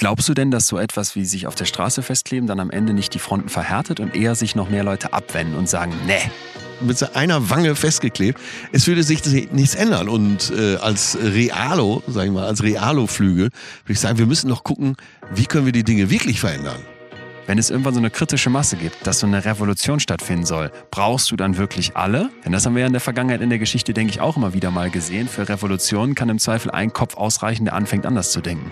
Glaubst du denn, dass so etwas wie sich auf der Straße festkleben dann am Ende nicht die Fronten verhärtet und eher sich noch mehr Leute abwenden und sagen, nee, mit einer Wange festgeklebt. Es würde sich nichts ändern. Und äh, als Realo, sag ich mal, als Realo-Flügel, würde ich sagen, wir müssen noch gucken, wie können wir die Dinge wirklich verändern. Wenn es irgendwann so eine kritische Masse gibt, dass so eine Revolution stattfinden soll, brauchst du dann wirklich alle? Denn das haben wir ja in der Vergangenheit in der Geschichte, denke ich, auch immer wieder mal gesehen. Für Revolutionen kann im Zweifel ein Kopf ausreichen, der anfängt anders zu denken.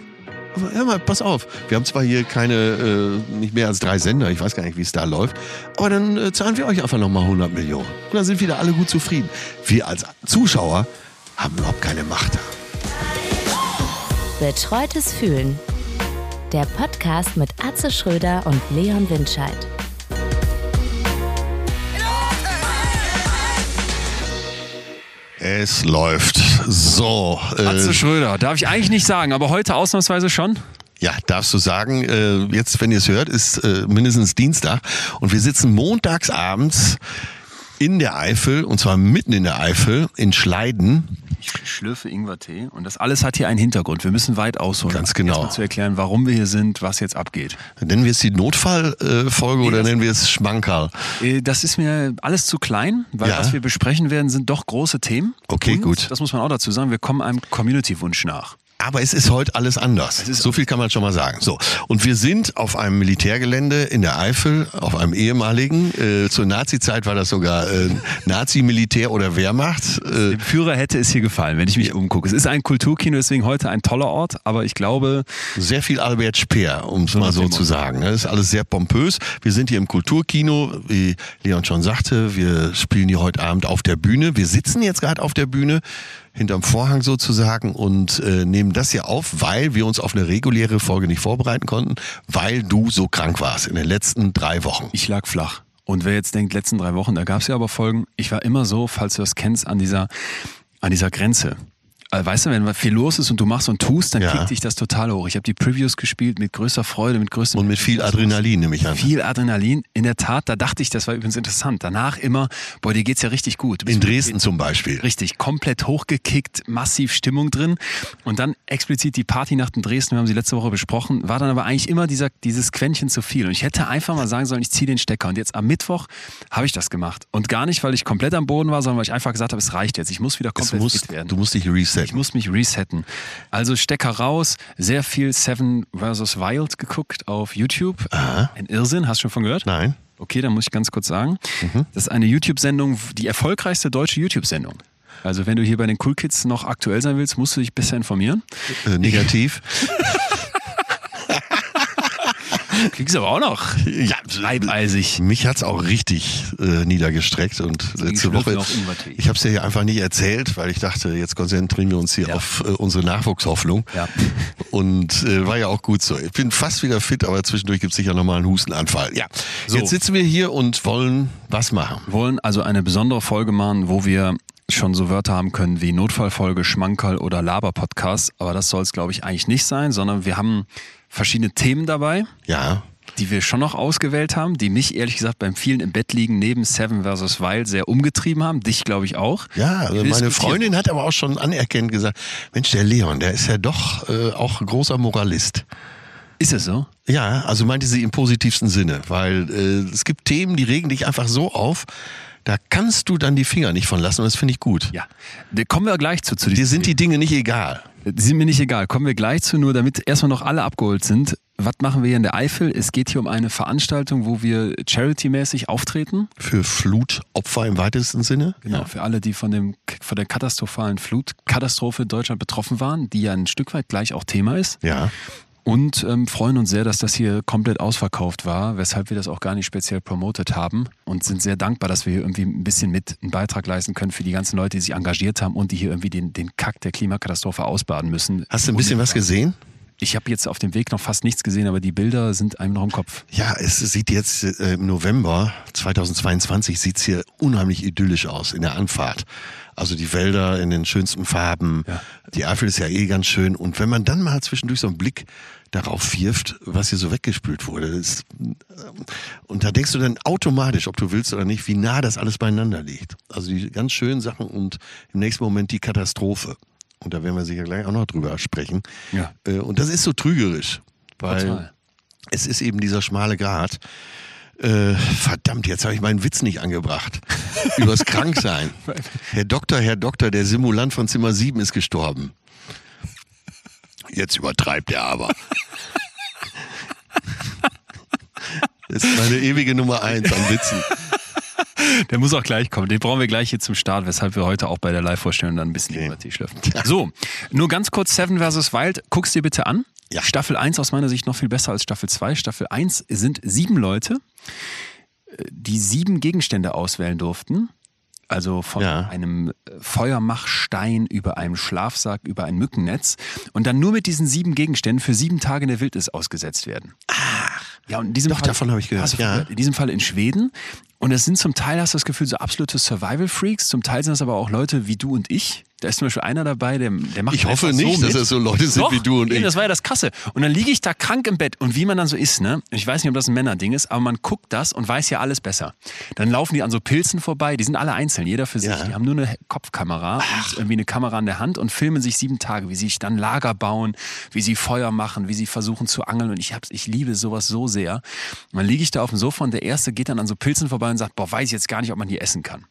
Aber hör mal, pass auf. Wir haben zwar hier keine, äh, nicht mehr als drei Sender, ich weiß gar nicht, wie es da läuft, aber dann äh, zahlen wir euch einfach nochmal 100 Millionen. Und dann sind wieder alle gut zufrieden. Wir als Zuschauer haben überhaupt keine Macht da. Betreutes Fühlen. Der Podcast mit Atze Schröder und Leon Windscheid. Es läuft. So. Äh, Atze Schröder, darf ich eigentlich nicht sagen, aber heute ausnahmsweise schon? Ja, darfst du sagen. Äh, jetzt, wenn ihr es hört, ist äh, mindestens Dienstag und wir sitzen montags abends in der Eifel und zwar mitten in der Eifel in Schleiden ich schlürfe Ingwertee und das alles hat hier einen Hintergrund. Wir müssen weit ausholen. Ganz genau. Erstmal zu erklären, warum wir hier sind, was jetzt abgeht. Nennen wir es die Notfallfolge nee, oder nennen wir es Schmankerl? Äh, das ist mir alles zu klein, weil ja. was wir besprechen werden, sind doch große Themen. Okay, und, gut. Das muss man auch dazu sagen. Wir kommen einem Community-Wunsch nach. Aber es ist heute alles anders. so viel kann man schon mal sagen. So. Und wir sind auf einem Militärgelände in der Eifel, auf einem ehemaligen. Äh, zur Nazi-Zeit war das sogar äh, Nazi-Militär oder Wehrmacht. Äh, Dem Führer hätte es hier gefallen, wenn ich mich umgucke. Es ist ein Kulturkino, deswegen heute ein toller Ort, aber ich glaube. Sehr viel Albert Speer, um es mal so zu sagen. Das ist alles sehr pompös. Wir sind hier im Kulturkino, wie Leon schon sagte. Wir spielen hier heute Abend auf der Bühne. Wir sitzen jetzt gerade auf der Bühne hinterm Vorhang sozusagen und äh, nehmen das hier auf, weil wir uns auf eine reguläre Folge nicht vorbereiten konnten, weil du so krank warst in den letzten drei Wochen. Ich lag flach. Und wer jetzt denkt, letzten drei Wochen, da gab es ja aber Folgen. Ich war immer so, falls du das kennst, an dieser, an dieser Grenze. Weißt du, wenn viel los ist und du machst und tust, dann ja. kriegt dich das total hoch. Ich habe die Previews gespielt mit größter Freude, mit größtem... Und mit viel Adrenalin, nehme ich an. Viel Adrenalin. In der Tat, da dachte ich, das war übrigens interessant. Danach immer, boah, dir geht's ja richtig gut. In Dresden zum Beispiel. Richtig, komplett hochgekickt, massiv Stimmung drin. Und dann explizit die Partynacht in Dresden, wir haben sie letzte Woche besprochen, war dann aber eigentlich immer dieser, dieses Quäntchen zu viel. Und ich hätte einfach mal sagen sollen, ich ziehe den Stecker. Und jetzt am Mittwoch habe ich das gemacht. Und gar nicht, weil ich komplett am Boden war, sondern weil ich einfach gesagt habe, es reicht jetzt. Ich muss wieder komplett muss, fit werden. Du musst dich resetten. Ich muss mich resetten. Also Stecker raus, sehr viel Seven vs. Wild geguckt auf YouTube. Aha. Ein Irrsinn, hast du schon von gehört? Nein. Okay, dann muss ich ganz kurz sagen. Mhm. Das ist eine YouTube-Sendung, die erfolgreichste deutsche YouTube-Sendung. Also wenn du hier bei den Cool Kids noch aktuell sein willst, musst du dich besser informieren. Äh, negativ. Kriegst du aber auch noch ja, leibeisig. Mich hat es auch richtig äh, niedergestreckt und letzte Woche. Ich habe es dir hier einfach nicht erzählt, weil ich dachte, jetzt konzentrieren wir uns hier ja. auf äh, unsere Nachwuchshoffnung. Ja. Und äh, war ja auch gut so. Ich bin fast wieder fit, aber zwischendurch gibt es sicher nochmal einen Hustenanfall. Ja. So. Jetzt sitzen wir hier und wollen was machen. Wollen also eine besondere Folge machen, wo wir schon so Wörter haben können wie Notfallfolge, Schmankerl oder Laber-Podcast. Aber das soll es, glaube ich, eigentlich nicht sein, sondern wir haben verschiedene Themen dabei. Ja. Die wir schon noch ausgewählt haben, die mich ehrlich gesagt beim vielen im Bett liegen neben Seven vs. Wild sehr umgetrieben haben. Dich, glaube ich, auch. Ja, also meine Freundin hat aber auch schon anerkennend gesagt: Mensch, der Leon, der ist ja doch äh, auch großer Moralist. Ist es so? Ja, also meinte sie im positivsten Sinne, weil äh, es gibt Themen, die regen dich einfach so auf, da kannst du dann die Finger nicht von lassen und das finde ich gut. Ja, da kommen wir gleich zu. zu Dir sind die Dinge nicht egal. Die sind mir nicht egal. Kommen wir gleich zu, nur damit erstmal noch alle abgeholt sind. Was machen wir hier in der Eifel? Es geht hier um eine Veranstaltung, wo wir charity-mäßig auftreten. Für Flutopfer im weitesten Sinne? Genau, ja. für alle, die von, dem, von der katastrophalen Flutkatastrophe in Deutschland betroffen waren, die ja ein Stück weit gleich auch Thema ist. Ja und ähm, freuen uns sehr, dass das hier komplett ausverkauft war, weshalb wir das auch gar nicht speziell promotet haben und sind sehr dankbar, dass wir hier irgendwie ein bisschen mit einen Beitrag leisten können für die ganzen Leute, die sich engagiert haben und die hier irgendwie den, den Kack der Klimakatastrophe ausbaden müssen. Hast du ein bisschen was gesehen? Ich habe jetzt auf dem Weg noch fast nichts gesehen, aber die Bilder sind einem noch im Kopf. Ja, es sieht jetzt äh, im November 2022 sieht es hier unheimlich idyllisch aus in der Anfahrt. Also die Wälder in den schönsten Farben. Ja. Die Eifel ist ja eh ganz schön. Und wenn man dann mal zwischendurch so einen Blick darauf wirft, was hier so weggespült wurde. Ist, und da denkst du dann automatisch, ob du willst oder nicht, wie nah das alles beieinander liegt. Also die ganz schönen Sachen und im nächsten Moment die Katastrophe. Und da werden wir sicher gleich auch noch drüber sprechen. Ja. Äh, und das ist so trügerisch. Weil Total. es ist eben dieser schmale Grat. Äh, verdammt, jetzt habe ich meinen Witz nicht angebracht. Übers Kranksein. Herr Doktor, Herr Doktor, der Simulant von Zimmer 7 ist gestorben. Jetzt übertreibt er aber. Das ist meine ewige Nummer eins an Witzen. Der muss auch gleich kommen. Den brauchen wir gleich hier zum Start, weshalb wir heute auch bei der Live-Vorstellung dann ein bisschen Okay. über Tee schlürfen. So, nur ganz kurz Seven vs. Wild. Guck's dir bitte an. Ja. Staffel 1 aus meiner Sicht noch viel besser als Staffel 2. Staffel 1 sind sieben Leute, äh, die sieben Gegenstände auswählen durften. Also von Ja. einem äh, Feuermachstein über einen Schlafsack, über ein Mückennetz und dann nur mit diesen sieben Gegenständen für sieben Tage in der Wildnis ausgesetzt werden. Ja, und in diesem Doch, davon habe ich gehört, ja. gehört? In diesem Fall in Schweden. Und es sind zum Teil, hast du das Gefühl, so absolute Survival-Freaks. Zum Teil sind es aber auch Leute wie du und ich. Da ist zum Beispiel einer dabei, der, der macht Ich hoffe nicht, so dass das so Leute sind Doch, wie du und eben, ich. Das war ja das Krasse. Und dann liege ich da krank im Bett. Und wie man dann so ist, ne? Ich weiß nicht, ob das ein Männerding ist, aber man guckt das und weiß ja alles besser. Dann laufen die an so Pilzen vorbei. Die sind alle einzeln, jeder für sich. Ja. Die haben nur eine Kopfkamera und irgendwie eine Kamera in der Hand und filmen sich sieben Tage, wie sie sich dann Lager bauen, wie sie Feuer machen, wie sie versuchen zu angeln. Und ich, hab's, ich liebe sowas so sehr. Und dann liege ich da auf dem Sofa und der Erste geht dann an so Pilzen vorbei und sagt, boah, weiß ich jetzt gar nicht, ob man die essen kann.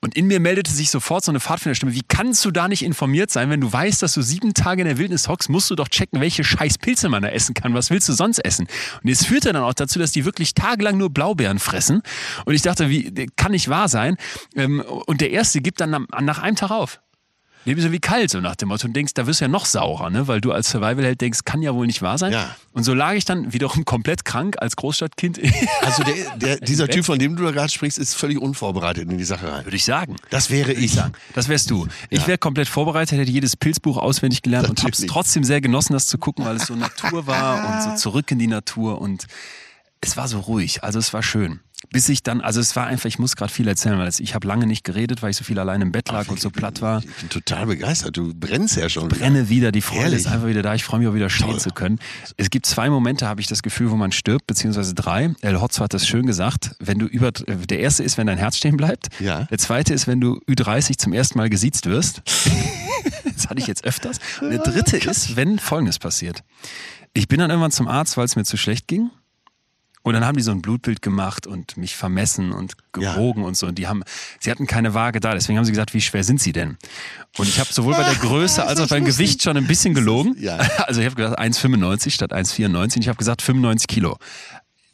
Und in mir meldete sich sofort so eine Pfadfinderstimme, wie kannst du da nicht informiert sein, wenn du weißt, dass du sieben Tage in der Wildnis hockst, musst du doch checken, welche scheiß Pilze man da essen kann. Was willst du sonst essen? Und es führte dann auch dazu, dass die wirklich tagelang nur Blaubeeren fressen. Und ich dachte, wie, kann nicht wahr sein. Ähm, Und der Erste gibt dann nach einem Tag auf. Lebe so wie kalt, so nach dem Motto. Und denkst, da wirst du ja noch saurer, ne? weil du als Survival-Held denkst, kann ja wohl nicht wahr sein. Ja. Und so lag ich dann wiederum komplett krank als Großstadtkind, Also der, der, dieser Typ, von dem du da gerade sprichst, ist völlig unvorbereitet in die Sache rein. würde ich sagen. Das wäre ich. sagen. Das wärst du. Ich wäre komplett vorbereitet, hätte jedes Pilzbuch auswendig gelernt und habe es Natürlich. trotzdem sehr genossen, das zu gucken, weil es so Natur war und so zurück in die Natur und es war so ruhig. Also es war schön. Bis ich dann, also es war einfach, ich muss gerade viel erzählen, weil ich habe lange nicht geredet, weil ich so viel allein im Bett lag und so platt war. Ich bin total begeistert. Du brennst ja schon. wieder. Brenne wieder, die Freude Herrlich. ist einfach wieder da. Ich freue mich auch wieder stehen Toll. zu können. Es gibt zwei Momente, habe ich das Gefühl, wo man stirbt, beziehungsweise drei. El Hotzo hat das schön gesagt. Wenn du über, der erste ist, wenn dein Herz stehen bleibt. Ja. Der zweite ist, wenn du Ü30 zum ersten Mal gesiezt wirst. das hatte ich jetzt öfters. Und der dritte ist, wenn Folgendes passiert. Ich bin dann irgendwann zum Arzt, weil es mir zu schlecht ging. Und dann haben die so ein Blutbild gemacht und mich vermessen und gewogen und so. Und die haben, sie hatten keine Waage da, deswegen haben sie gesagt, wie schwer sind sie denn? Und ich habe sowohl bei der Größe als auch beim Gewicht schon ein bisschen gelogen. ja. Also ich habe gesagt 1,95 statt 1,94. Ich habe gesagt 95 Kilo.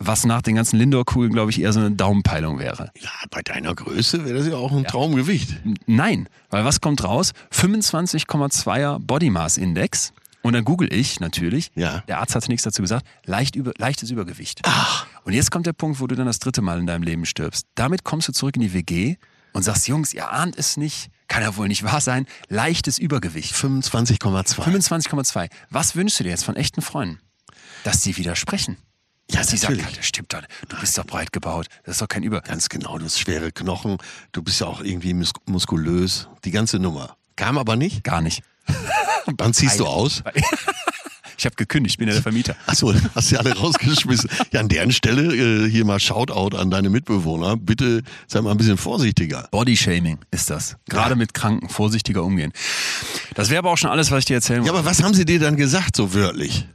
Was nach den ganzen Lindor-Kugeln, glaube ich, eher so eine Daumenpeilung wäre. Ja, bei deiner Größe wäre das ja auch ein Traumgewicht. Nein, weil was kommt raus? 25,2er Body Mass Index. Und dann google ich natürlich. Ja. Der Arzt hat nichts dazu gesagt. Leicht über, leichtes Übergewicht. Ach. Und jetzt kommt der Punkt, wo du dann das dritte Mal in deinem Leben stirbst. Damit kommst du zurück in die WG und sagst, Jungs, ihr ahnt es nicht. Kann ja wohl nicht wahr sein. Leichtes Übergewicht. 25,2. 25,2. Was wünschst du dir jetzt von echten Freunden? Dass sie widersprechen. Ja, sie sagen, natürlich. das stimmt doch. Du bist doch breit gebaut. Das ist doch kein Über. Ganz genau, du hast schwere Knochen. Du bist ja auch irgendwie mus muskulös. Die ganze Nummer. Kam aber nicht. Gar nicht. Wann ziehst du aus? Ich habe gekündigt, ich bin ja der Vermieter. Achso, hast du alle rausgeschmissen. Ja, an deren Stelle äh, hier mal Shoutout an deine Mitbewohner. Bitte sei mal ein bisschen vorsichtiger. Bodyshaming ist das. Gerade Ja. mit Kranken vorsichtiger umgehen. Das wäre aber auch schon alles, was ich dir erzählen Ja, wollte. aber was haben sie dir dann gesagt, so wörtlich?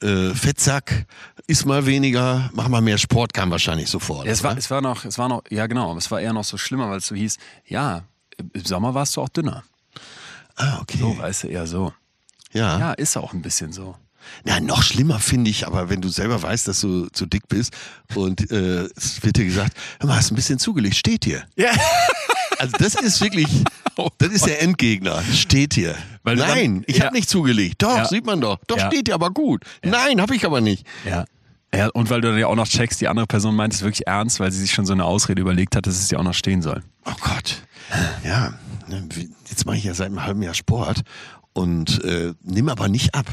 Äh, Fettsack, iss mal weniger, mach mal mehr Sport, kam wahrscheinlich sofort. Ja, es, war, oder? es war noch, es war noch, ja genau, es war eher noch so schlimmer, weil es so hieß, ja, im Sommer warst du auch dünner. Ah, okay. So, weißt du, eher so. ja. Ja, ist auch ein bisschen so. Na, noch schlimmer finde ich, aber wenn du selber weißt, dass du zu dick bist und äh, es wird dir gesagt, hör mal, hast ein bisschen zugelegt, steht hier. Ja. Also das ist wirklich, das ist der Endgegner, steht hier. Weil Nein, dann- ich ja. habe nicht zugelegt. Doch, Ja. sieht man doch. Doch, Ja. steht hier aber gut. Nein, habe ich aber nicht. Ja. Ja, und weil du dann ja auch noch checkst, die andere Person meint es wirklich ernst, weil sie sich schon so eine Ausrede überlegt hat, dass es ja auch noch stehen soll. Oh Gott. Ja, jetzt mache ich ja seit einem halben Jahr Sport und äh, nimm aber nicht ab.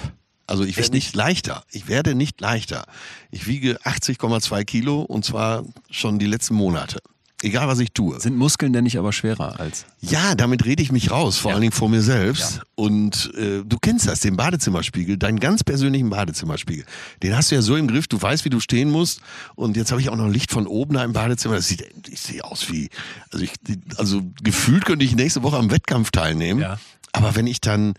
Also ich werde nicht leichter. Ich werde nicht leichter. Ich wiege 80,2 Kilo und zwar schon die letzten Monate. Egal was ich tue. Sind Muskeln denn nicht aber schwerer als? Ja, damit rede ich mich raus, vor Ja. allen Dingen vor mir selbst. Ja. Und äh, du kennst das, den Badezimmerspiegel, deinen ganz persönlichen Badezimmerspiegel. Den hast du ja so im Griff, du weißt, wie du stehen musst. Und jetzt habe ich auch noch Licht von oben da im Badezimmer. Das sieht, ich sehe aus wie, also ich, also gefühlt könnte ich nächste Woche am Wettkampf teilnehmen. Ja. Aber wenn ich dann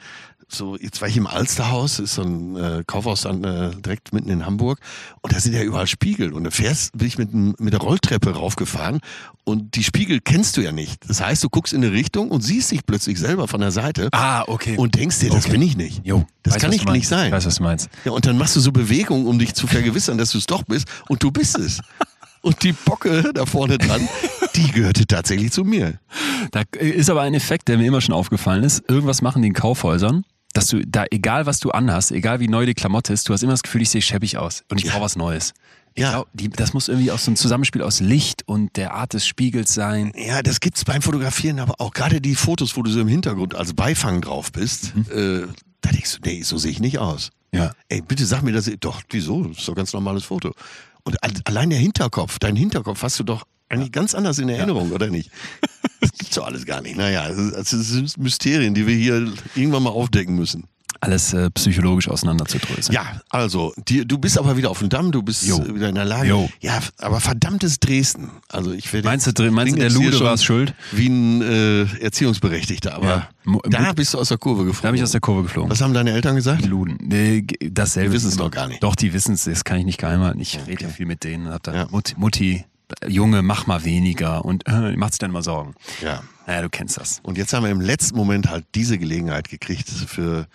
so, jetzt war ich im Alsterhaus, ist so ein äh, Kaufhaus dann äh, direkt mitten in Hamburg und da sind ja überall Spiegel und da fährst, bin ich mit, mit der Rolltreppe raufgefahren und die Spiegel kennst du ja nicht. Das heißt, du guckst in eine Richtung und siehst dich plötzlich selber von der Seite Ah, okay. und denkst dir, das Okay. bin ich nicht. Jo, das weiß, kann ich nicht sein. Ich weiß, was du meinst. Ja, und dann machst du so Bewegungen, um dich zu vergewissern, dass du es doch bist und du bist es. Und die Bocke da vorne dran, die gehörte tatsächlich zu mir. Da ist aber ein Effekt, der mir immer schon aufgefallen ist. Irgendwas machen die in Kaufhäusern, dass du da, egal was du anhast, egal wie neu die Klamotte ist, du hast immer das Gefühl, ich sehe schäbig aus und ich Ja. brauche was Neues. Ich Ja. glaub, die, das muss irgendwie aus so einem Zusammenspiel aus Licht und der Art des Spiegels sein. Ja, das gibt's beim Fotografieren, aber auch gerade die Fotos, wo du so im Hintergrund als Beifang drauf bist, äh, da denkst du, nee, so sehe ich nicht aus. Ja. Ey, bitte sag mir das. Doch, wieso? Das ist doch ein ganz normales Foto. Und al- allein der Hinterkopf, dein Hinterkopf hast du doch eigentlich ganz anders in Erinnerung, oder nicht? Das gibt's doch alles gar nicht. Naja, das sind Mysterien, die wir hier irgendwann mal aufdecken müssen. Alles äh, psychologisch auseinanderzudröseln. Ja, also, die, du bist aber wieder auf dem Damm, du bist Jo. wieder in der Lage. Jo. Ja, aber verdammtes Dresden. Also ich werde Meinst du, meinst du, der Lude schon war's schuld? Wie ein äh, Erziehungsberechtigter, aber Ja. Da bist du aus der Kurve geflogen. Da habe ich aus der Kurve geflogen. Was haben deine Eltern gesagt? Luden. Nee, dasselbe. Die ist immer- doch gar nicht. Doch, die wissen es, das kann ich nicht geheim halten. Ich rede ja viel mit denen. Hab dann Ja. Mutti, Mutti, Junge, mach mal weniger und äh, macht sich dann immer Sorgen. Ja. Naja, du kennst das. Und jetzt haben wir im letzten Moment halt diese Gelegenheit gekriegt, für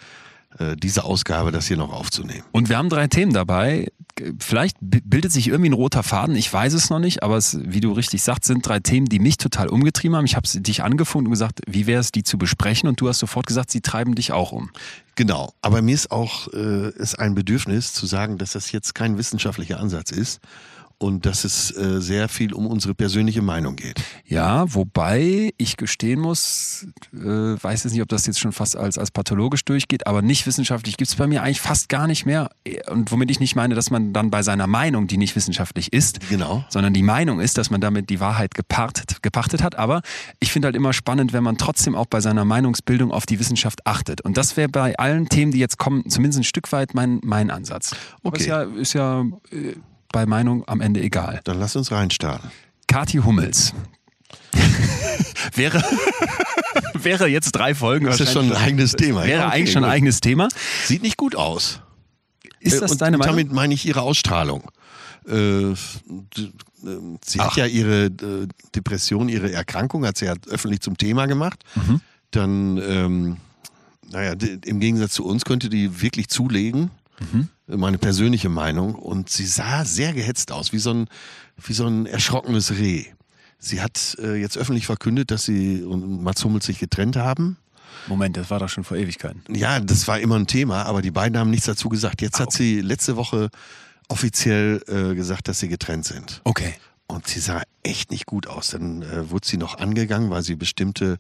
äh, diese Ausgabe das hier noch aufzunehmen. Und wir haben drei Themen dabei. Vielleicht bildet sich irgendwie ein roter Faden, ich weiß es noch nicht, aber es, wie du richtig sagst, sind drei Themen, die mich total umgetrieben haben. Ich habe dich angefunden und gesagt, wie wäre es, die zu besprechen? Und du hast sofort gesagt, sie treiben dich auch um. Genau. Aber mir ist auch äh, ist ein Bedürfnis zu sagen, dass das jetzt kein wissenschaftlicher Ansatz ist und dass es äh, sehr viel um unsere persönliche Meinung geht. Ja, wobei ich gestehen muss, äh, weiß jetzt nicht, ob das jetzt schon fast als, als pathologisch durchgeht, aber nicht wissenschaftlich gibt's bei mir eigentlich fast gar nicht mehr. Und womit ich nicht meine, dass man dann bei seiner Meinung, die nicht wissenschaftlich ist, Genau. sondern die Meinung ist, dass man damit die Wahrheit gepartet, gepachtet hat. Aber ich finde halt immer spannend, wenn man trotzdem auch bei seiner Meinungsbildung auf die Wissenschaft achtet. Und das wäre bei allen Themen, die jetzt kommen, zumindest ein Stück weit mein, mein Ansatz. Aber Okay. ist ja, ist ja äh, bei Meinung am Ende egal. Dann lass uns reinstarten. Kathi Hummels. wäre, wäre jetzt drei Folgen Das ist schon ein eigenes Thema. Wäre Ja, okay, eigentlich schon ein eigenes Thema. Sieht nicht gut aus. Ist Äh, das und deine Meinung? damit meine ich ihre Ausstrahlung. Äh, äh, sie hat Ach. ja ihre äh, Depression, ihre Erkrankung, hat sie ja öffentlich zum Thema gemacht. Mhm. Dann, ähm, naja, im Gegensatz zu uns könnte die wirklich zulegen. Mhm. Meine persönliche Meinung. Und sie sah sehr gehetzt aus, wie so ein, wie so ein erschrockenes Reh. Sie hat äh, jetzt öffentlich verkündet, dass sie und Mats Hummels sich getrennt haben. Moment, das war doch schon vor Ewigkeiten. Ja, das war immer ein Thema, aber die beiden haben nichts dazu gesagt. Jetzt Ah, hat sie letzte Woche offiziell äh, gesagt, dass sie getrennt sind. Okay. Und sie sah echt nicht gut aus. Dann äh, wurde sie noch angegangen, weil sie bestimmte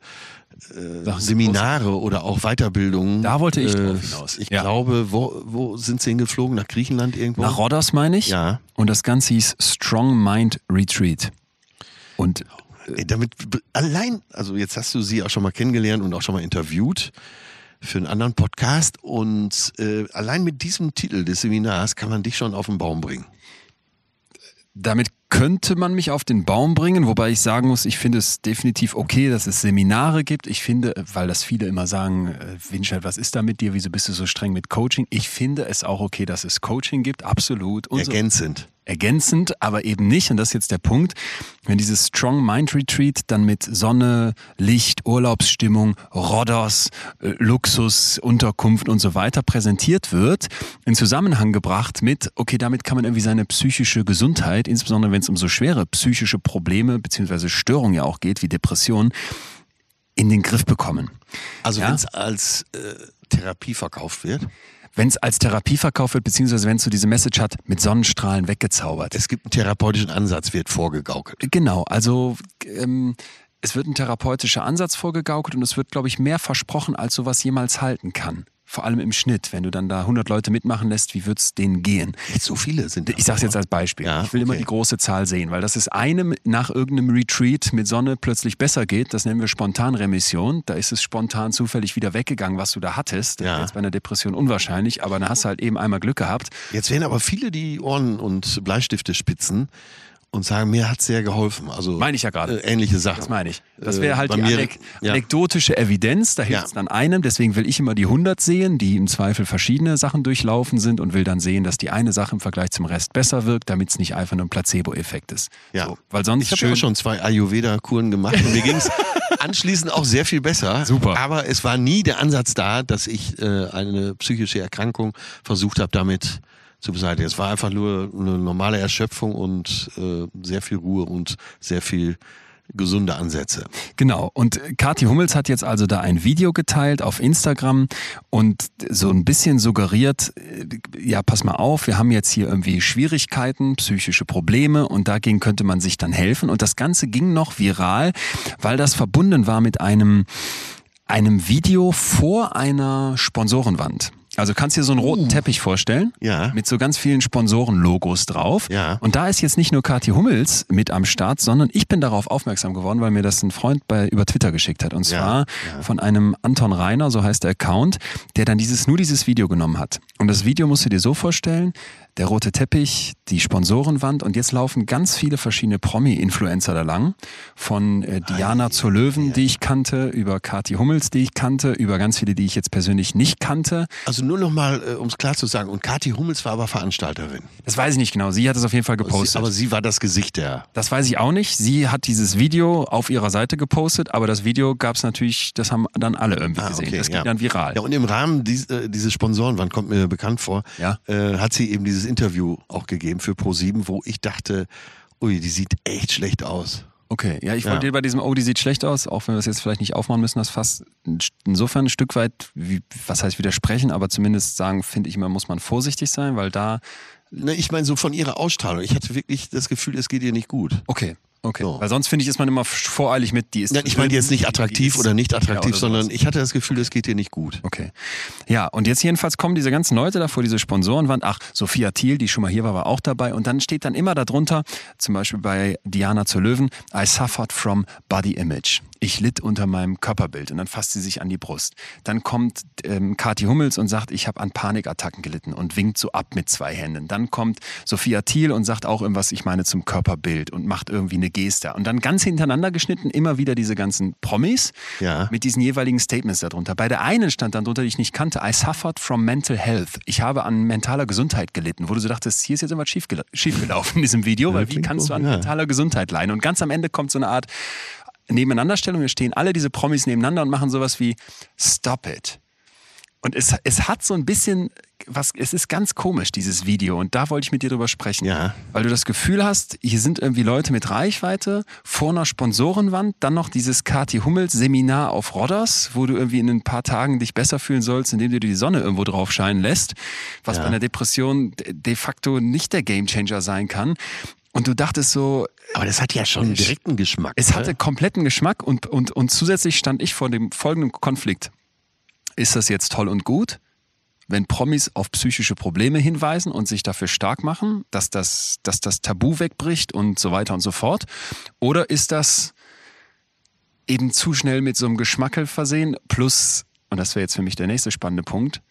äh, Seminare oder auch Weiterbildungen. Da wollte ich äh, drauf hinaus. Ich Ja. glaube, wo, wo sind sie hingeflogen? Nach Griechenland irgendwo? Nach Rhodos meine ich. Ja. Und das Ganze hieß Strong Mind Retreat. Und Ey, damit allein, also jetzt hast du sie auch schon mal kennengelernt und auch schon mal interviewt für einen anderen Podcast und äh, allein mit diesem Titel des Seminars kann man dich schon auf den Baum bringen. damit könnte man mich auf den Baum bringen, wobei ich sagen muss, ich finde es definitiv okay, dass es Seminare gibt. Ich finde, weil das viele immer sagen, äh, Winscheid, was ist da mit dir? Wieso bist du so streng mit Coaching? Ich finde es auch okay, dass es Coaching gibt, absolut. Und so Ergänzend. ergänzend, aber eben nicht. Und das ist jetzt der Punkt. Wenn dieses Strong Mind Retreat dann mit Sonne, Licht, Urlaubsstimmung, Rhodos, äh, Luxus, Unterkunft und so weiter präsentiert wird, in Zusammenhang gebracht mit, okay, damit kann man irgendwie seine psychische Gesundheit, insbesondere wenn es um so schwere psychische Probleme beziehungsweise Störungen ja auch geht, wie Depressionen, in den Griff bekommen. Also Ja? wenn es als äh, Therapie verkauft wird, Wenn es als Therapie verkauft wird, beziehungsweise wenn es so diese Message hat, mit Sonnenstrahlen weggezaubert. es gibt einen therapeutischen Ansatz, wird vorgegaukelt. Genau, also ähm, es wird ein therapeutischer Ansatz vorgegaukelt und es wird, glaube ich, mehr versprochen, als sowas jemals halten kann. Vor allem im Schnitt, wenn du dann da 100 Leute mitmachen lässt, wie wird's denen gehen? Echt so viele sind da Ich sage es jetzt aber. als Beispiel. Ja, ich will immer okay. die große Zahl sehen, weil das ist einem nach irgendeinem Retreat mit Sonne plötzlich besser geht. Das nennen wir Spontanremission. Da ist es spontan zufällig wieder weggegangen, was du da hattest. Ja. Jetzt bei einer Depression unwahrscheinlich, aber dann hast du halt eben einmal Glück gehabt. Jetzt werden aber viele die Ohren und Bleistifte spitzen und sagen, mir hat sehr geholfen. Also Meine ich ja gerade. Äh, ähnliche Sachen. Das meine ich. Das Äh, wäre halt bei die mir- anek ja. anekdotische Evidenz. Da hilft es Ja. dann einem. Deswegen will ich immer die 100 sehen, die im Zweifel verschiedene Sachen durchlaufen sind und will dann sehen, dass die eine Sache im Vergleich zum Rest besser wirkt, damit es nicht einfach nur ein Placebo-Effekt ist. Ja. So, weil sonst Ich habe ja auch schon zwei Ayurveda-Kuren gemacht und mir ging es anschließend auch sehr viel besser. Super. Aber es war nie der Ansatz da, dass ich äh, eine psychische Erkrankung versucht habe, damit zu beseitigen. Es war einfach nur eine normale Erschöpfung und äh, sehr viel Ruhe und sehr viel gesunde Ansätze. Genau. Und Kathi Hummels hat jetzt also da ein Video geteilt auf Instagram und so ein bisschen suggeriert, äh, ja, pass mal auf, wir haben jetzt hier irgendwie Schwierigkeiten, psychische Probleme und dagegen könnte man sich dann helfen. Und das Ganze ging noch viral, weil das verbunden war mit einem, einem Video vor einer Sponsorenwand. Also kannst dir so einen roten Teppich vorstellen, Ja. mit so ganz vielen Sponsoren-Logos drauf. Ja. Und da ist jetzt nicht nur Kathi Hummels mit am Start, sondern ich bin darauf aufmerksam geworden, weil mir das ein Freund bei, über Twitter geschickt hat. Und zwar ja. von einem Anton Reiner, so heißt der Account, der dann dieses, nur dieses Video genommen hat. Und das Video musst du dir so vorstellen, der rote Teppich, die Sponsorenwand und jetzt laufen ganz viele verschiedene Promi-Influencer da lang. Von äh, Diana zur Löwen, die ich kannte, über Kathi Hummels, die ich kannte, über ganz viele, die ich jetzt persönlich nicht kannte. Also nur noch mal, äh, um es klar zu sagen, und Kathi Hummels war aber Veranstalterin. Das weiß ich nicht genau. Sie hat es auf jeden Fall gepostet. Sie, aber sie war das Gesicht der. Das weiß ich auch nicht. Sie hat dieses Video auf ihrer Seite gepostet, aber das Video gab es natürlich, das haben dann alle irgendwie Ah, gesehen. okay, das ging ja. dann viral. Ja, und im Rahmen dies, äh, dieses Sponsorenwand kommt mir bekannt vor, Ja. äh, hat sie eben dieses Interview auch gegeben für Pro7, wo ich dachte, ui, die sieht echt schlecht aus. Okay, ja, ich Ja. wollte dir bei diesem, oh, die sieht schlecht aus, auch wenn wir es jetzt vielleicht nicht aufmachen müssen, das fast insofern ein Stück weit, wie, was heißt widersprechen, aber zumindest sagen, finde ich immer, muss man vorsichtig sein, weil da, Ne, ich meine so von ihrer Ausstrahlung. Ich hatte wirklich das Gefühl, es geht ihr nicht gut. okay, okay. So. Weil sonst finde ich, ist man immer voreilig mit, die ist. Nein, ich meine jetzt nicht attraktiv oder nicht attraktiv, ja, oder sondern ich hatte das Gefühl, es geht ihr nicht gut. Okay. Ja, und jetzt jedenfalls kommen diese ganzen Leute da vor diese Sponsorenwand. Ach, Sophia Thiel, die schon mal hier war, war auch dabei. Und dann steht dann immer darunter, zum Beispiel bei Diana zur Löwen, I suffered from body image. Ich litt unter meinem Körperbild. Und dann fasst sie sich an die Brust. Dann kommt ähm, Kathi Hummels und sagt, ich habe an Panikattacken gelitten und winkt so ab mit zwei Händen. Dann kommt Sophia Thiel und sagt auch irgendwas, ich meine, zum Körperbild und macht irgendwie eine Geste. Und dann ganz hintereinander geschnitten immer wieder diese ganzen Promis Ja. mit diesen jeweiligen Statements darunter. Bei der einen stand dann drunter, die ich nicht kannte, I suffered from mental health. Ich habe an mentaler Gesundheit gelitten, wo du so dachtest, hier ist jetzt irgendwas schiefgela schiefgelaufen in diesem Video, weil wie kannst so, du an ja. mentaler Gesundheit leiden? Und ganz am Ende kommt so eine Art Nebeneinanderstellung, hier stehen alle diese Promis nebeneinander und machen sowas wie Stop it. Und es, es hat so ein bisschen, was, es ist ganz komisch, dieses Video. Und da wollte ich mit dir drüber sprechen. Ja. Weil du das Gefühl hast, hier sind irgendwie Leute mit Reichweite, vor einer Sponsorenwand, dann noch dieses Kathi Hummels Seminar auf Rodders, wo du irgendwie in ein paar Tagen dich besser fühlen sollst, indem du dir die Sonne irgendwo drauf scheinen lässt, was Ja. bei einer Depression de de facto nicht der Gamechanger sein kann. Und du dachtest so, Aber das hat ja schon einen direkten Geschmack. es ne? hatte kompletten Geschmack und, und, und zusätzlich stand ich vor dem folgenden Konflikt. Ist das jetzt toll und gut, wenn Promis auf psychische Probleme hinweisen und sich dafür stark machen, dass das, dass das Tabu wegbricht und so weiter und so fort? Oder ist das eben zu schnell mit so einem Geschmackel versehen? Plus, und das wäre jetzt für mich der nächste spannende Punkt,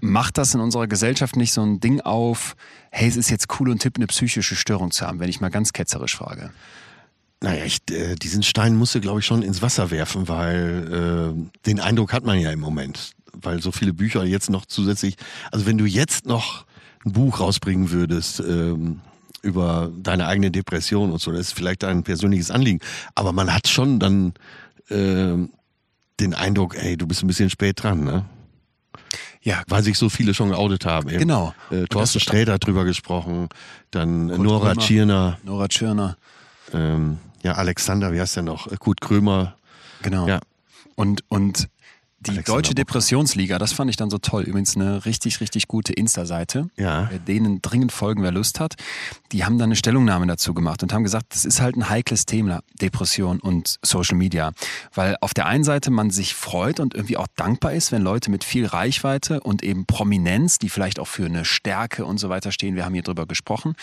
macht das in unserer Gesellschaft nicht so ein Ding auf, hey, es ist jetzt cool und tipp, eine psychische Störung zu haben, wenn ich mal ganz ketzerisch frage? Naja, ich, äh, diesen Stein musst du, glaube ich, schon ins Wasser werfen, weil äh, den Eindruck hat man ja im Moment. Weil so viele Bücher jetzt noch zusätzlich, also wenn du jetzt noch ein Buch rausbringen würdest ähm, über deine eigene Depression und so, das ist vielleicht ein persönliches Anliegen. Aber man hat schon dann ähm, den Eindruck, ey, du bist ein bisschen spät dran, ne? Ja, Weil sich so viele schon geoutet haben. Eben. Genau. Äh, Thorsten Sträter hat drüber gesprochen, dann Kurt Nora Krömer. Tschirner, Nora Tschirner. ähm, ja, Alexander, wie heißt der noch? Äh, Kurt Krömer. Genau. Ja. Und, und die Alexander Deutsche. Depressionsliga, das fand ich dann so toll. Übrigens eine richtig, richtig gute Insta-Seite. Ja. Wer denen dringend folgen, wer Lust hat. Die haben dann eine Stellungnahme dazu gemacht und haben gesagt, das ist halt ein heikles Thema, Depression und Social Media. Weil auf der einen Seite man sich freut und irgendwie auch dankbar ist, wenn Leute mit viel Reichweite und eben Prominenz, die vielleicht auch für eine Stärke und so weiter stehen, wir haben hier drüber gesprochen,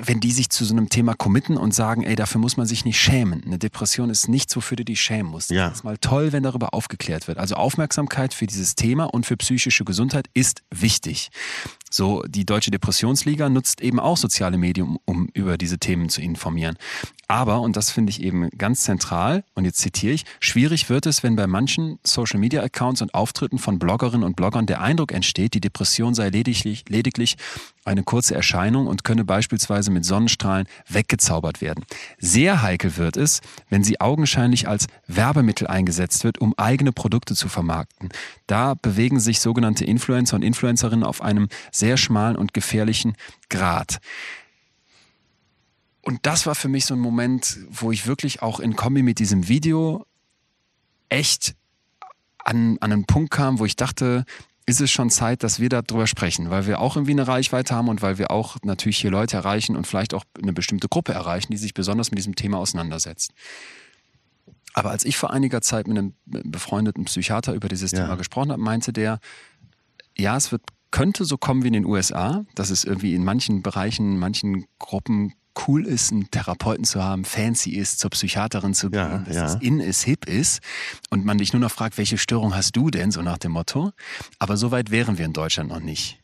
wenn die sich zu so einem Thema committen und sagen, ey, dafür muss man sich nicht schämen. Eine Depression ist nichts, wofür du dich schämen musst. Ja. Das ist mal toll, wenn darüber aufgeklärt wird. Also Aufmerksamkeit für dieses Thema und für psychische Gesundheit ist wichtig. So, die Deutsche Depressionsliga nutzt eben auch soziale Medien, um über diese Themen zu informieren. Aber, und das finde ich eben ganz zentral, und jetzt zitiere ich, schwierig wird es, wenn bei manchen Social-Media-Accounts und Auftritten von Bloggerinnen und Bloggern der Eindruck entsteht, die Depression sei lediglich, lediglich eine kurze Erscheinung und könne beispielsweise mit Sonnenstrahlen weggezaubert werden. Sehr heikel wird es, wenn sie augenscheinlich als Werbemittel eingesetzt wird, um eigene Produkte zu vermarkten. Da bewegen sich sogenannte Influencer und Influencerinnen auf einem sehr schmalen und gefährlichen Grad. Und das war für mich so ein Moment, wo ich wirklich auch in Kombi mit diesem Video echt an, an einen Punkt kam, wo ich dachte, ist es schon Zeit, dass wir darüber sprechen, weil wir auch irgendwie eine Reichweite haben und weil wir auch natürlich hier Leute erreichen und vielleicht auch eine bestimmte Gruppe erreichen, die sich besonders mit diesem Thema auseinandersetzt. Aber als ich vor einiger Zeit mit einem befreundeten Psychiater über dieses ja. Thema gesprochen habe, meinte der, ja, es wird, könnte so kommen wie in den USA, dass es irgendwie in manchen Bereichen, manchen Gruppen cool ist, einen Therapeuten zu haben, fancy ist, zur Psychiaterin zu gehen, ja, dass ja. es in ist, hip ist und man dich nur noch fragt, welche Störung hast du denn, so nach dem Motto. Aber so weit wären wir in Deutschland noch nicht.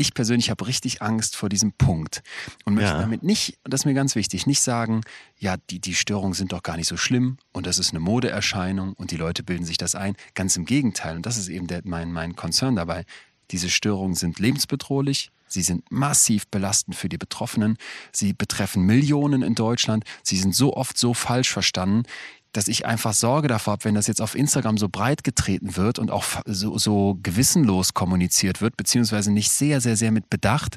Ich persönlich habe richtig Angst vor diesem Punkt und möchte ja. damit nicht, das ist mir ganz wichtig, nicht sagen, ja, die, die Störungen sind doch gar nicht so schlimm und das ist eine Modeerscheinung und die Leute bilden sich das ein. Ganz im Gegenteil. Und das ist eben der, mein, mein Concern dabei. Diese Störungen sind lebensbedrohlich, sie sind massiv belastend für die Betroffenen, sie betreffen Millionen in Deutschland, sie sind so oft so falsch verstanden, dass ich einfach Sorge davor habe, wenn das jetzt auf Instagram so breit getreten wird und auch so, so gewissenlos kommuniziert wird, beziehungsweise nicht sehr, sehr, sehr mit Bedacht,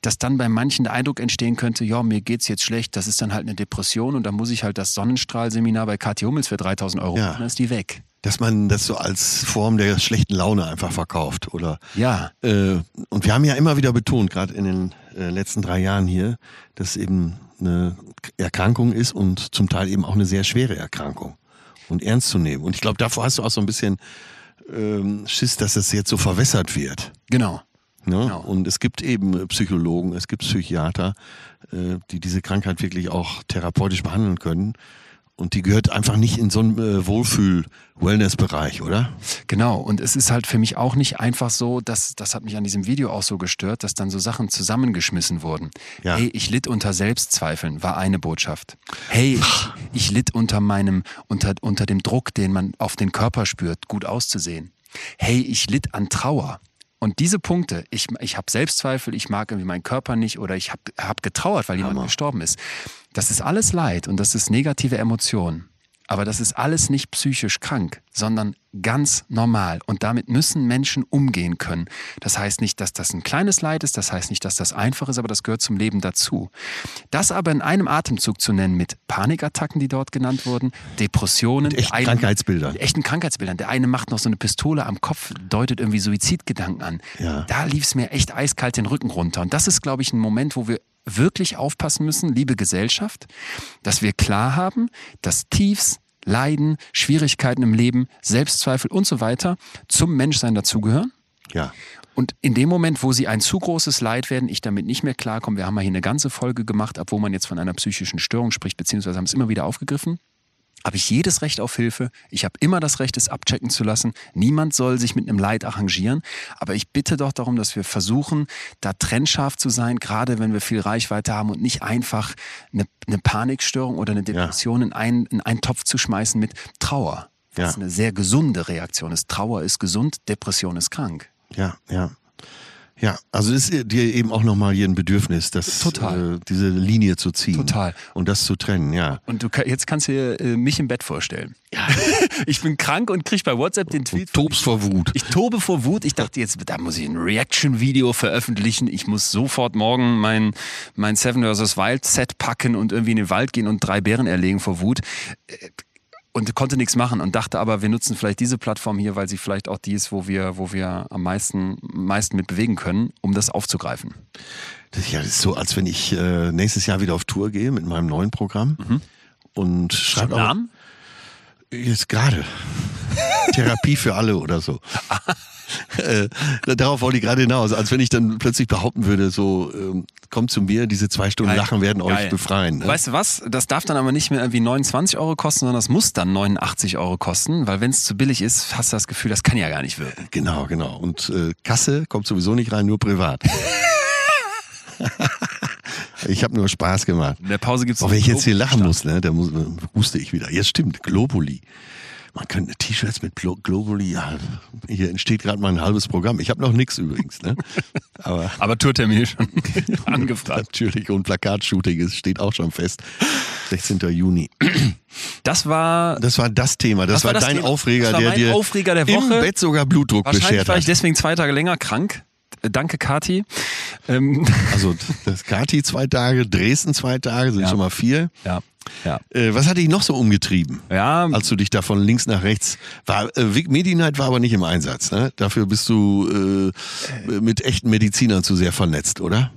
dass dann bei manchen der Eindruck entstehen könnte, ja, mir geht's jetzt schlecht, das ist dann halt eine Depression und da muss ich halt das Sonnenstrahlseminar bei Kathi Hummels für 3000 Euro ja. dann ist die weg dass man das so als Form der schlechten Laune einfach verkauft, oder? Ja. Äh, und wir haben ja immer wieder betont, gerade in den äh, letzten drei Jahren hier, dass eben eine Erkrankung ist und zum Teil eben auch eine sehr schwere Erkrankung und ernst zu nehmen. Und ich glaube, davor hast du auch so ein bisschen ähm, Schiss, dass es jetzt so verwässert wird. Genau. Ne? genau. Und es gibt eben Psychologen, es gibt Psychiater, äh, die diese Krankheit wirklich auch therapeutisch behandeln können. Und die gehört einfach nicht in so einen äh, Wohlfühl-Wellness-Bereich, oder? Genau. Und es ist halt für mich auch nicht einfach so, dass, das hat mich an diesem Video auch so gestört, dass dann so Sachen zusammengeschmissen wurden. Ja. Hey, ich litt unter Selbstzweifeln, war eine Botschaft. Hey, ich, ich litt unter meinem, unter, unter dem Druck, den man auf den Körper spürt, gut auszusehen. Hey, ich litt an Trauer. Und diese Punkte, ich, ich habe Selbstzweifel, ich mag irgendwie meinen Körper nicht oder ich habe hab getrauert, weil Hammer. jemand gestorben ist. Das ist alles Leid und das ist negative Emotion. Aber das ist alles nicht psychisch krank, sondern ganz normal. Und damit müssen Menschen umgehen können. Das heißt nicht, dass das ein kleines Leid ist, das heißt nicht, dass das einfach ist, aber das gehört zum Leben dazu. Das aber in einem Atemzug zu nennen mit Panikattacken, die dort genannt wurden, Depressionen, echten eine, Krankheitsbildern. Echten Krankheitsbildern. Der eine macht noch so eine Pistole am Kopf, deutet irgendwie Suizidgedanken an. Ja. Da lief es mir echt eiskalt den Rücken runter. Und das ist, glaube ich, ein Moment, wo wir wirklich aufpassen müssen, liebe Gesellschaft, dass wir klar haben, dass Tiefs, Leiden, Schwierigkeiten im Leben, Selbstzweifel und so weiter zum Menschsein dazugehören. Ja. Und in dem Moment, wo sie ein zu großes Leid werden, ich damit nicht mehr klarkomme, wir haben mal hier eine ganze Folge gemacht, obwohl man jetzt von einer psychischen Störung spricht, beziehungsweise haben es immer wieder aufgegriffen habe ich jedes Recht auf Hilfe. Ich habe immer das Recht, es abchecken zu lassen. Niemand soll sich mit einem Leid arrangieren. Aber ich bitte doch darum, dass wir versuchen, da trennscharf zu sein, gerade wenn wir viel Reichweite haben und nicht einfach eine, eine Panikstörung oder eine Depression ja. in, einen, in einen Topf zu schmeißen mit Trauer. Was ja. eine sehr gesunde Reaktion ist. Trauer ist gesund, Depression ist krank. Ja, ja. Ja, also ist dir eben auch nochmal hier ein Bedürfnis, das, Total. Äh, diese Linie zu ziehen. Total. Und das zu trennen, ja. Und du jetzt kannst du dir äh, mich im Bett vorstellen. Ja. ich bin krank und krieg bei WhatsApp den Tweet. Du tobst vor Wut. Ich tobe vor Wut. Ich dachte jetzt, da muss ich ein Reaction-Video veröffentlichen. Ich muss sofort morgen mein, mein Seven vs. Wild Set packen und irgendwie in den Wald gehen und drei Bären erlegen vor Wut äh, und konnte nichts machen und dachte aber, wir nutzen vielleicht diese Plattform hier, weil sie vielleicht auch die ist, wo wir, wo wir am meisten, meisten mit bewegen können, um das aufzugreifen. Das ist ja so, als wenn ich äh, nächstes Jahr wieder auf Tour gehe mit meinem neuen Programm mhm. und schreibe Namen? Jetzt gerade. Therapie für alle oder so. äh, darauf wollte ich gerade hinaus. Als wenn ich dann plötzlich behaupten würde, so, ähm, kommt zu mir, diese zwei Stunden Geil. Lachen werden euch Geil. befreien. Ne? Weißt du was? Das darf dann aber nicht mehr irgendwie 29 Euro kosten, sondern das muss dann 89 Euro kosten, weil wenn es zu billig ist, hast du das Gefühl, das kann ja gar nicht wirken. Genau, genau. Und äh, Kasse kommt sowieso nicht rein, nur privat. ich habe nur Spaß gemacht. In der Pause gibt's Boah, wenn ich jetzt hier lachen muss, ne, da muss, huste ich wieder. Ja, stimmt, Globuli. Man könnte T-Shirts mit Glo Globuli, ja, hier entsteht gerade mal ein halbes Programm. Ich habe noch nichts übrigens, ne? Aber Aber Tourtermin schon angefragt. natürlich und Plakatshooting ist, steht auch schon fest. 16. Juni. Das war Das war das Thema. Das, Das war war, das dein Thema. Aufreger, Das war der dir Aufreger der im Woche. Bett sogar Blutdruck wahrscheinlich beschert war ich hat. deswegen zwei Tage länger krank. Äh, Danke, Kati. Ähm, Also das Kati zwei Tage, Dresden zwei Tage, sind Ja. schon mal vier. ja, ja. Äh, was hat dich noch so umgetrieben? Ja, Als du dich da von links nach rechts war, äh, Vic Medi-Night war aber nicht im Einsatz. Ne? Dafür bist du äh, mit echten Medizinern zu sehr vernetzt, oder?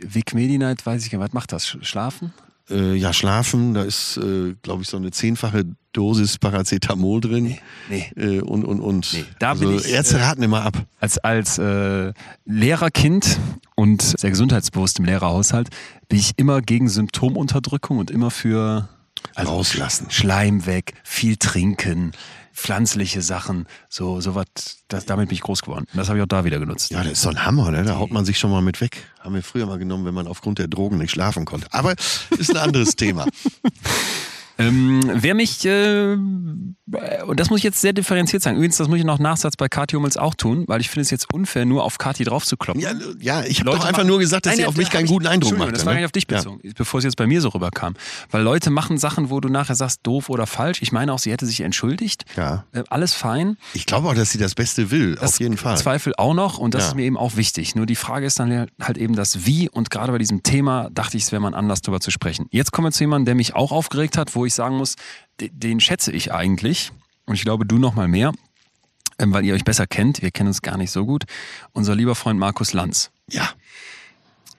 Vic Medi-Night, weiß ich gar nicht, was macht das? Sch- Schlafen? Äh, ja, schlafen, da ist, äh, glaube ich, so eine zehnfache Dosis Paracetamol drin. Nee. Äh, und und und. Nee, da also bin ich, Ärzte äh, raten immer ab. Als, als äh, Lehrerkind und sehr gesundheitsbewusst im Lehrerhaushalt bin ich immer gegen Symptomunterdrückung und immer für also Rauslassen. Schleim weg, viel trinken, pflanzliche Sachen, so sowas. Das, damit bin ich groß geworden. Das habe ich auch da wieder genutzt. Ja, das ist so ein Hammer, ne? Da haut man sich schon mal mit weg. Haben wir früher mal genommen, wenn man aufgrund der Drogen nicht schlafen konnte. Aber ist ein anderes Thema. Ähm, wer mich, äh, und das muss ich jetzt sehr differenziert sagen, übrigens, das muss ich noch Nachsatz bei Kati Hummels auch tun, weil ich finde es jetzt unfair, nur auf Kati drauf zu kloppen. Ja, ja ich habe doch einfach machen- nur gesagt, dass Nein, sie auf mich keinen guten Eindruck macht. Das war gar ne? nicht auf dich Ja. bezogen, bevor es jetzt bei mir so rüberkam. Weil Leute machen Sachen, wo du nachher sagst, doof oder falsch. Ich meine auch, sie hätte sich entschuldigt. Ja. Äh, Alles fein. Ich glaube auch, dass sie das Beste will, Das auf jeden Fall. Zweifel auch noch und das Ja. ist mir eben auch wichtig. Nur die Frage ist dann halt eben das Wie und gerade bei diesem Thema dachte ich, es wäre mal Anlass, darüber zu sprechen. Jetzt kommen wir zu jemandem, der mich auch aufgeregt hat, wo ich sagen muss, de- den schätze ich eigentlich und ich glaube, du noch mal mehr, ähm, weil ihr euch besser kennt. Wir kennen uns gar nicht so gut. Unser lieber Freund Markus Lanz Ja.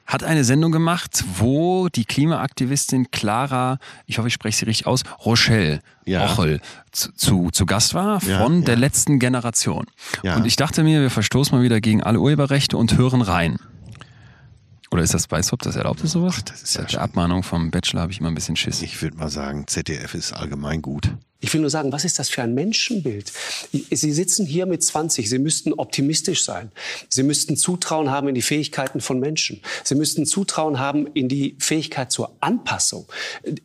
hat eine Sendung gemacht, wo die Klimaaktivistin Clara, ich hoffe, ich spreche sie richtig aus, Rochelle Ja. Rochel zu, zu, zu Gast war Ja, von ja. der letzten Generation. Ja. Und ich dachte mir, wir verstoßen mal wieder gegen alle Urheberrechte und hören rein. Oder ist das, ob das erlaubt ist, sowas? das ist ja der Abmahnung vom Bachelor habe ich immer ein bisschen Schiss. Ich würde mal sagen, ZDF ist allgemein gut. Ich will nur sagen, was ist das für ein Menschenbild? Sie sitzen hier mit 20. Sie müssten optimistisch sein. Sie müssten Zutrauen haben in die Fähigkeiten von Menschen. Sie müssten Zutrauen haben in die Fähigkeit zur Anpassung.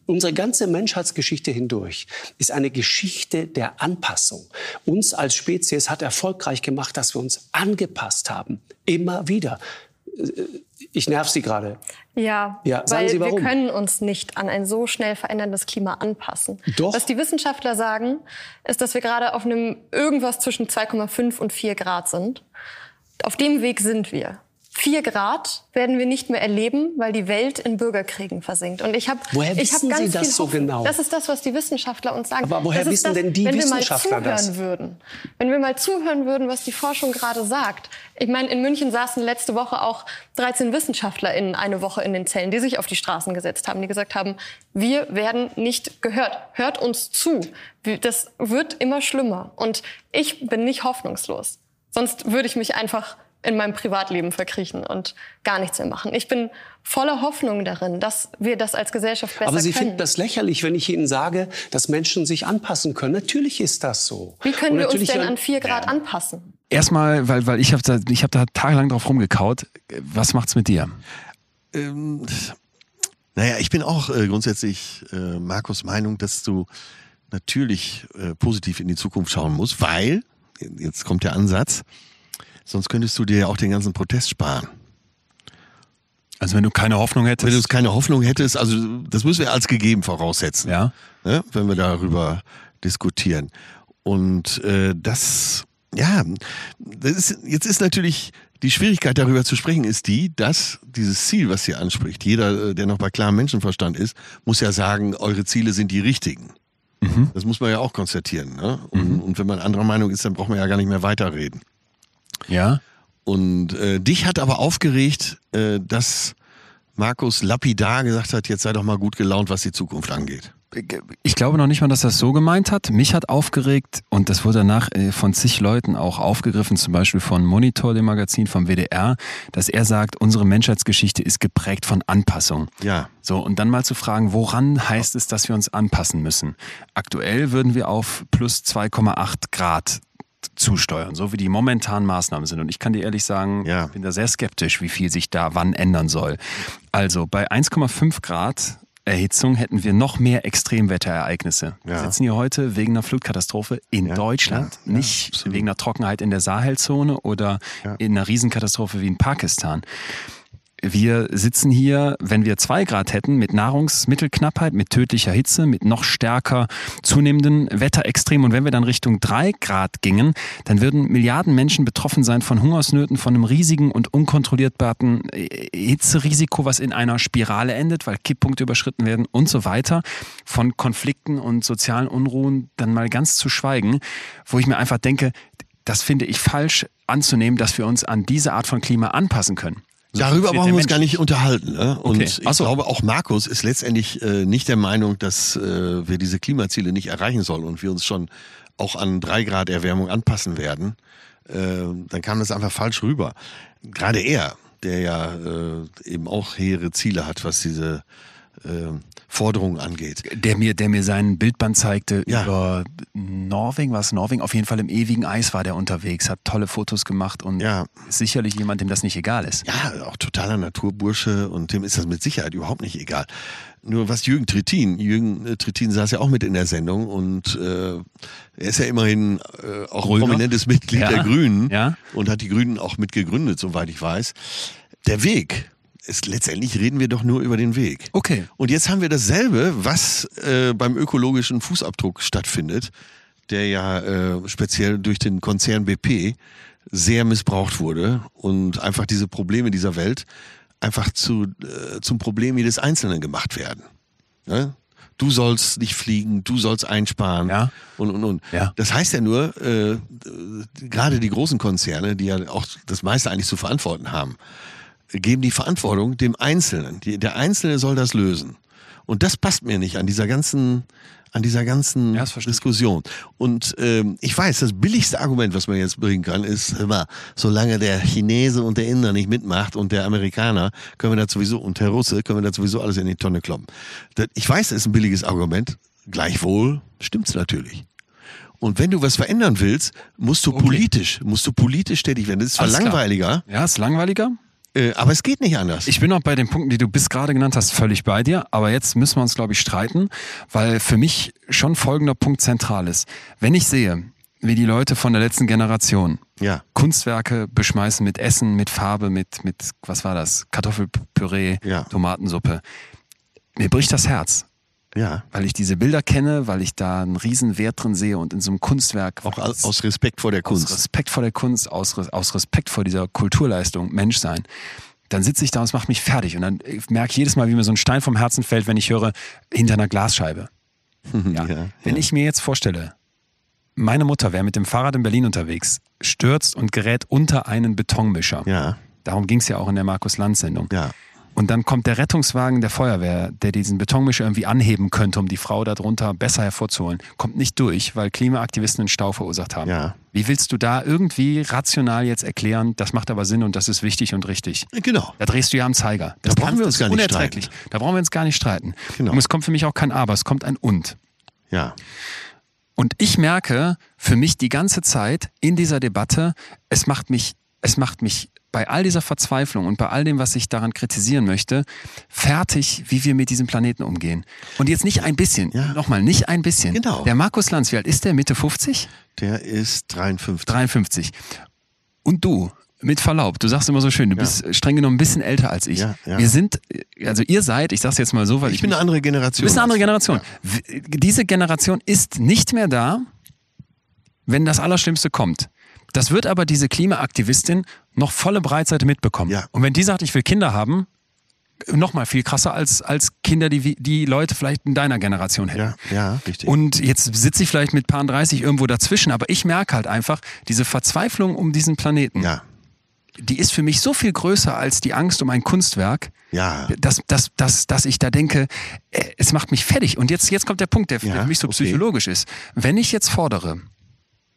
Unsere ganze Menschheitsgeschichte hindurch ist eine Geschichte der Anpassung. Uns als Spezies hat erfolgreich gemacht, dass wir uns angepasst haben. Immer wieder. Ich nerv Sie gerade. Ja, Ja, sagen weil Sie warum? wir können uns nicht an ein so schnell veränderndes Klima anpassen. Doch. Was die Wissenschaftler sagen, ist, dass wir gerade auf einem irgendwas zwischen 2,5 und 4 Grad sind. Auf dem Weg sind wir. 4 Grad werden wir nicht mehr erleben, weil die Welt in Bürgerkriegen versinkt. Und ich habe Woher ich hab wissen ganz Sie das so genau? Das ist das, was die Wissenschaftler uns sagen. Aber woher das wissen das, denn die wenn Wissenschaftler wir mal zuhören das? würden, wenn wir mal zuhören würden, was die Forschung gerade sagt. Ich meine, in München saßen letzte Woche auch 13 WissenschaftlerInnen eine Woche in den Zellen, die sich auf die Straßen gesetzt haben, die gesagt haben, wir werden nicht gehört. Hört uns zu. Das wird immer schlimmer. Und ich bin nicht hoffnungslos. Sonst würde ich mich einfach in meinem Privatleben verkriechen und gar nichts mehr machen. Ich bin voller Hoffnung darin, dass wir das als Gesellschaft besser Aber Sie können. finden das lächerlich, wenn ich Ihnen sage, dass Menschen sich anpassen können. Natürlich ist das so. Wie können Und wir uns natürlich, denn an 4 Grad anpassen? Erstmal, weil, weil ich habe da, ich hab da tagelang drauf rumgekaut. Was macht's mit dir? Ähm, naja, ich bin auch äh, grundsätzlich äh, Markus Meinung, dass du natürlich äh, positiv in die Zukunft schauen musst, weil, jetzt kommt der Ansatz, sonst könntest du dir ja auch den ganzen Protest sparen. Also wenn du keine Hoffnung Wenn hättest. du keine Hoffnung hättest, also das müssen wir als gegeben voraussetzen, ja. ne, wenn wir darüber diskutieren. Und äh, das, ja, das ist, jetzt ist natürlich die Schwierigkeit darüber zu sprechen, ist die, dass dieses Ziel, was hier anspricht, jeder, äh, der noch bei klarem Menschenverstand ist, muss ja sagen, eure Ziele sind die richtigen. Das muss man ja auch konstatieren. Ne? Und, und wenn man anderer Meinung ist, dann braucht man ja gar nicht mehr weiterreden. Ja. Und äh, dich hat aber aufgeregt, äh, dass Markus lapidar gesagt hat, jetzt sei doch mal gut gelaunt, was die Zukunft angeht. ich glaube noch nicht mal, dass er es so gemeint hat. Mich hat aufgeregt und das wurde danach äh, von zig Leuten auch aufgegriffen, zum Beispiel von Monitor, dem Magazin vom WDR, dass er sagt, unsere Menschheitsgeschichte ist geprägt von Anpassung. Ja. So, und dann mal zu fragen, woran heißt es, dass wir uns anpassen müssen? Aktuell würden wir auf plus 2,8 Grad zusteuern, so wie die momentanen Maßnahmen sind. Und ich kann dir ehrlich sagen, Ja. ich bin da sehr skeptisch, wie viel sich da wann ändern soll. Also bei 1,5 Grad Erhitzung hätten wir noch mehr Extremwetterereignisse. Wir Ja. sitzen hier heute wegen einer Flutkatastrophe in Ja, Deutschland, ja, ja, nicht wegen einer Trockenheit in der Sahelzone oder Ja. in einer Riesenkatastrophe wie in Pakistan. Wir sitzen hier, wenn wir zwei Grad hätten, mit Nahrungsmittelknappheit, mit tödlicher Hitze, mit noch stärker zunehmenden Wetterextremen. Und wenn wir dann Richtung drei Grad gingen, dann würden Milliarden Menschen betroffen sein von Hungersnöten, von einem riesigen und unkontrollierbaren äh, Hitzerisiko, was in einer Spirale endet, weil Kipppunkte überschritten werden und so weiter. Von Konflikten und sozialen Unruhen dann mal ganz zu schweigen, wo ich mir einfach denke, das finde ich falsch anzunehmen, dass wir uns an diese Art von Klima anpassen können. Darüber brauchen wir uns Mensch. gar nicht unterhalten. Ne? Und Okay. ich glaube, auch Markus ist letztendlich äh, nicht der Meinung, dass äh, wir diese Klimaziele nicht erreichen sollen und wir uns schon auch an drei Grad Erwärmung anpassen werden. Äh, dann kam das einfach falsch rüber. Gerade er, der ja äh, eben auch hehre Ziele hat, was diese äh, Forderungen angeht. Der mir, der mir sein Bildband zeigte Ja. über Norwegen, was Norwegen, auf jeden Fall im ewigen Eis war der unterwegs, hat tolle Fotos gemacht und Ja. ist sicherlich jemand, dem das nicht egal ist. Ja, auch totaler Naturbursche und dem ist das mit Sicherheit überhaupt nicht egal. Nur was Jürgen Trittin, Jürgen äh, Trittin saß ja auch mit in der Sendung und äh, er ist ja immerhin äh, auch Grüner. prominentes Mitglied Ja. der Grünen Ja. und hat die Grünen auch mit gegründet, soweit ich weiß. Der Weg ist letztendlich reden wir doch nur über den Weg. Okay. Und jetzt haben wir dasselbe, was äh, beim ökologischen Fußabdruck stattfindet, der ja äh, speziell durch den Konzern BP sehr missbraucht wurde und einfach diese Probleme dieser Welt einfach zu, äh, zum Problem jedes Einzelnen gemacht werden. Ne? Du sollst nicht fliegen, du sollst einsparen Ja. und und und. Ja. Das heißt ja nur, äh, gerade die großen Konzerne, die ja auch das meiste eigentlich zu verantworten haben, geben die Verantwortung dem Einzelnen. Die, der Einzelne soll das lösen. Und das passt mir nicht an dieser ganzen, an dieser ganzen Ja. Diskussion. Und ähm, ich weiß, das billigste Argument, was man jetzt bringen kann, ist immer, solange der Chinese und der Inder nicht mitmacht und der Amerikaner, können wir das sowieso, und der Russe, können wir das sowieso alles in die Tonne kloppen. Das, ich weiß, das ist ein billiges Argument. Gleichwohl stimmt's natürlich. Und wenn du was verändern willst, musst du politisch, musst du politisch tätig werden. Das ist zwar langweiliger, Ja, ist langweiliger. Äh, aber es geht nicht anders. Ich bin auch bei den Punkten, die du bis gerade genannt hast, völlig bei dir. Aber jetzt müssen wir uns, glaube ich, streiten, weil für mich schon folgender Punkt zentral ist. Wenn ich sehe, wie die Leute von der letzten Generation ja. Kunstwerke beschmeißen mit Essen, mit Farbe, mit, mit was war das? Kartoffelpüree, Ja. Tomatensuppe. Mir bricht das Herz, Ja. weil ich diese Bilder kenne, weil ich da einen riesen Wert drin sehe und in so einem Kunstwerk Auch aus, aus Respekt vor der aus Kunst. Respekt vor der Kunst, aus, aus Respekt vor dieser Kulturleistung, Menschsein. Dann sitze ich da und es macht mich fertig. Und dann merke ich jedes Mal, wie mir so ein Stein vom Herzen fällt, wenn ich höre, hinter einer Glasscheibe. Ja. Ja, Wenn ja. ich mir jetzt vorstelle, meine Mutter wäre mit dem Fahrrad in Berlin unterwegs, stürzt und gerät unter einen Betonmischer. Ja, Darum ging es ja auch in der Markus-Lanz-Sendung. ja. Und dann kommt der Rettungswagen der Feuerwehr, der diesen Betonmischer irgendwie anheben könnte, um die Frau darunter besser hervorzuholen. Kommt nicht durch, weil Klimaaktivisten einen Stau verursacht haben. Ja. Wie willst du da irgendwie rational jetzt erklären, das macht aber Sinn und das ist wichtig und richtig? Genau. Da drehst du ja am Zeiger. Das Da brauchen wir uns gar nicht unerträglich. Da brauchen wir uns gar nicht streiten. Genau. Und es kommt für mich auch kein Aber, es kommt ein Und. Ja. Und ich merke für mich die ganze Zeit in dieser Debatte, es macht mich, es macht mich bei all dieser Verzweiflung und bei all dem, was ich daran kritisieren möchte, fertig, wie wir mit diesem Planeten umgehen. Und jetzt nicht ein bisschen, Ja. nochmal, nicht ein bisschen. Genau. Der Markus Lanz, wie alt ist der? Mitte 50? Der ist 53. 53. Und du, mit Verlaub, du sagst immer so schön, du Ja. bist streng genommen ein bisschen älter als ich. Ja, ja. Wir sind, also ihr seid, ich sag's jetzt mal so, weil ich, Ich bin eine andere Du Generation. bist eine andere Generation. Diese Generation ist nicht mehr da, wenn das Allerschlimmste kommt. Das wird aber diese Klimaaktivistin noch volle Breitseite mitbekommen. Ja. Und wenn die sagt, ich will Kinder haben, noch mal viel krasser als, als Kinder, die die Leute vielleicht in deiner Generation hätten. Ja, ja, richtig. Und jetzt sitze ich vielleicht mit Paar 30 irgendwo dazwischen, aber ich merke halt einfach diese Verzweiflung um diesen Planeten. ja. die ist für mich so viel größer als die Angst um ein Kunstwerk, Ja. dass, dass, dass, dass ich da denke, äh, es macht mich fertig. Und jetzt, jetzt kommt der Punkt, der Ja, für mich so okay. psychologisch ist. Wenn ich jetzt fordere,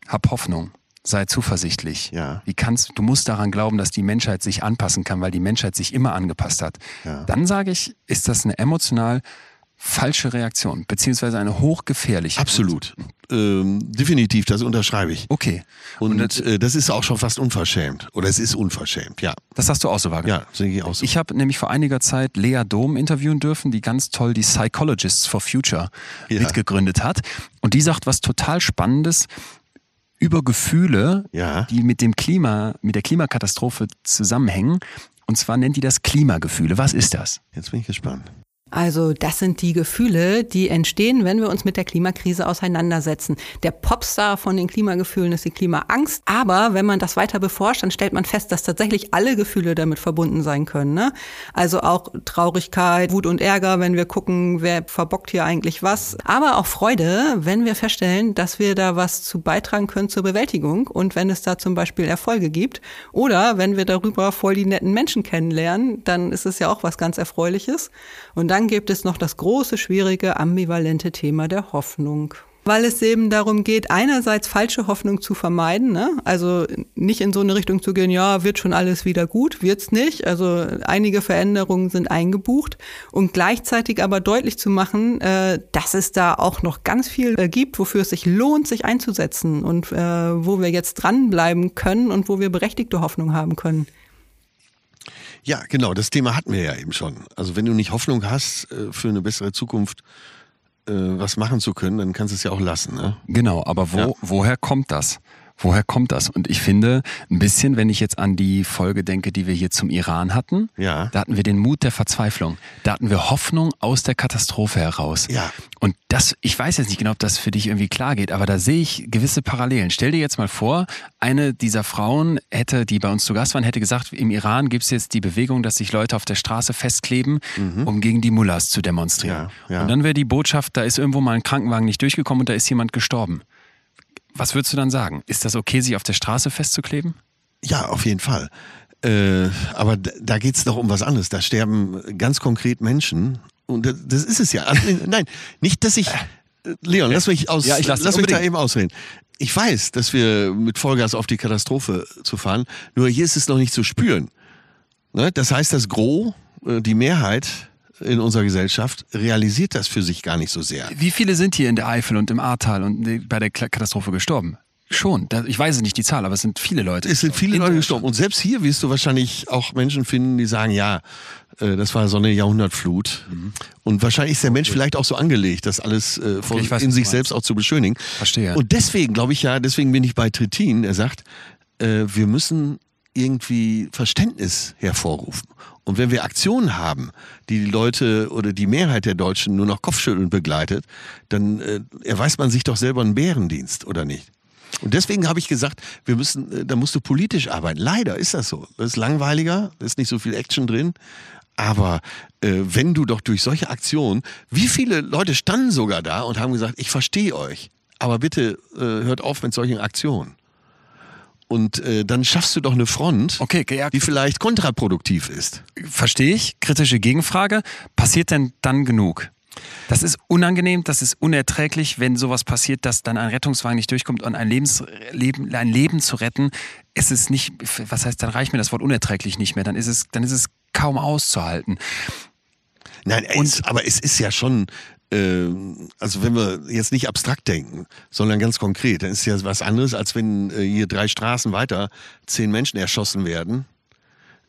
hab Hoffnung, sei zuversichtlich. Ja. Wie kannst, du musst daran glauben, dass die Menschheit sich anpassen kann, weil die Menschheit sich immer angepasst hat. Ja. Dann sage ich, ist das eine emotional falsche Reaktion, beziehungsweise eine hochgefährliche. Absolut. Ähm, definitiv, das unterschreibe ich. Okay. Und, äh, das ist auch schon fast unverschämt. Oder es ist unverschämt, ja. Das hast du auch so wahrgenommen. Ja, sehe ich auch so. Ich habe nämlich vor einiger Zeit Lea Dom interviewen dürfen, die ganz toll die Psychologists for Future Ja. mitgegründet hat. Und die sagt was total Spannendes über Gefühle, Ja. die mit dem Klima, mit der Klimakatastrophe zusammenhängen. Und zwar nennt die das Klimagefühle. Was ist das? Jetzt bin ich gespannt. Also das sind die Gefühle, die entstehen, wenn wir uns mit der Klimakrise auseinandersetzen. Der Popstar von den Klimagefühlen ist die Klimaangst. Aber wenn man das weiter beforscht, dann stellt man fest, dass tatsächlich alle Gefühle damit verbunden sein können. Ne? Also auch Traurigkeit, Wut und Ärger, wenn wir gucken, wer verbockt hier eigentlich was. Aber auch Freude, wenn wir feststellen, dass wir da was zu beitragen können zur Bewältigung und wenn es da zum Beispiel Erfolge gibt. Oder wenn wir darüber voll die netten Menschen kennenlernen, dann ist es ja auch was ganz Erfreuliches. Und dann gibt es noch das große, schwierige, ambivalente Thema der Hoffnung. Weil es eben darum geht, einerseits falsche Hoffnung zu vermeiden, ne? also nicht in so eine Richtung zu gehen, ja, wird schon alles wieder gut, wird's nicht. Also einige Veränderungen sind eingebucht und gleichzeitig aber deutlich zu machen, äh, dass es da auch noch ganz viel äh, gibt, wofür es sich lohnt, sich einzusetzen und äh, wo wir jetzt dranbleiben können und wo wir berechtigte Hoffnung haben können. Ja, genau, das Thema hatten wir ja eben schon. Also wenn du nicht Hoffnung hast, äh, für eine bessere Zukunft äh, was machen zu können, dann kannst du es ja auch lassen. Ne? Genau, aber wo, Ja. woher kommt das? Woher kommt das? Und ich finde, ein bisschen, wenn ich jetzt an die Folge denke, die wir hier zum Iran hatten, Ja. da hatten wir den Mut der Verzweiflung. Da hatten wir Hoffnung aus der Katastrophe heraus. Ja. Und das, ich weiß jetzt nicht genau, ob das für dich irgendwie klar geht, aber da sehe ich gewisse Parallelen. Stell dir jetzt mal vor, eine dieser Frauen hätte, die bei uns zu Gast waren, hätte gesagt, im Iran gibt es jetzt die Bewegung, dass sich Leute auf der Straße festkleben, um gegen die Mullahs zu demonstrieren. Mhm. Ja, ja. Und dann wäre die Botschaft, da ist irgendwo mal ein Krankenwagen nicht durchgekommen und da ist jemand gestorben. Was würdest du dann sagen? Ist das okay, sich auf der Straße festzukleben? Ja, auf jeden Fall. Äh, aber da, geht es doch um was anderes. Da sterben ganz konkret Menschen. Und das, das ist es ja. Also, nein, nicht, dass ich. äh, Leon, lass mich aus. Ja, lass lass mich da eben ausreden. Ich weiß, dass wir mit Vollgas auf die Katastrophe zu fahren. Nur hier ist es noch nicht zu spüren. Ne? Das heißt, das Gros, äh, die Mehrheit in unserer Gesellschaft realisiert das für sich gar nicht so sehr. Wie viele sind hier in der Eifel und im Ahrtal und bei der Katastrophe gestorben? Schon. Ich weiß nicht die Zahl, aber es sind viele Leute. Es sind viele Leute gestorben. Und selbst hier wirst du wahrscheinlich auch Menschen finden, die sagen, ja, äh, das war so eine Jahrhundertflut. Und wahrscheinlich ist der Mensch vielleicht auch so angelegt, das alles äh, von, ich weiß, in sich selbst auch zu beschönigen. Verstehe. Und deswegen glaube ich ja, deswegen bin ich bei Trittin. Er sagt, äh, wir müssen irgendwie Verständnis hervorrufen. Und wenn wir Aktionen haben, die die Leute oder die Mehrheit der Deutschen nur noch Kopfschütteln begleitet, dann äh, erweist man sich doch selber einen Bärendienst, oder nicht? Und deswegen habe ich gesagt, wir müssen, äh, da musst du politisch arbeiten. Leider ist das so. Das ist langweiliger, da ist nicht so viel Action drin. Aber äh, wenn du doch durch solche Aktionen, wie viele Leute standen sogar da und haben gesagt, ich verstehe euch, aber bitte äh, hört auf mit solchen Aktionen. Und äh, dann schaffst du doch eine Front, Okay, ja, die vielleicht kontraproduktiv ist. verstehe ich. Kritische Gegenfrage. Passiert denn dann genug? Das ist unangenehm, das ist unerträglich, wenn sowas passiert, dass dann ein Rettungswagen nicht durchkommt und ein, Lebens, Leben, ein Leben zu retten. Es ist nicht, was heißt, dann reicht mir das Wort unerträglich nicht mehr. Dann ist es, dann ist es kaum auszuhalten. Nein, es, aber es ist ja schon, also wenn wir jetzt nicht abstrakt denken, sondern ganz konkret, dann ist ja was anderes, als wenn äh, hier drei Straßen weiter zehn Menschen erschossen werden,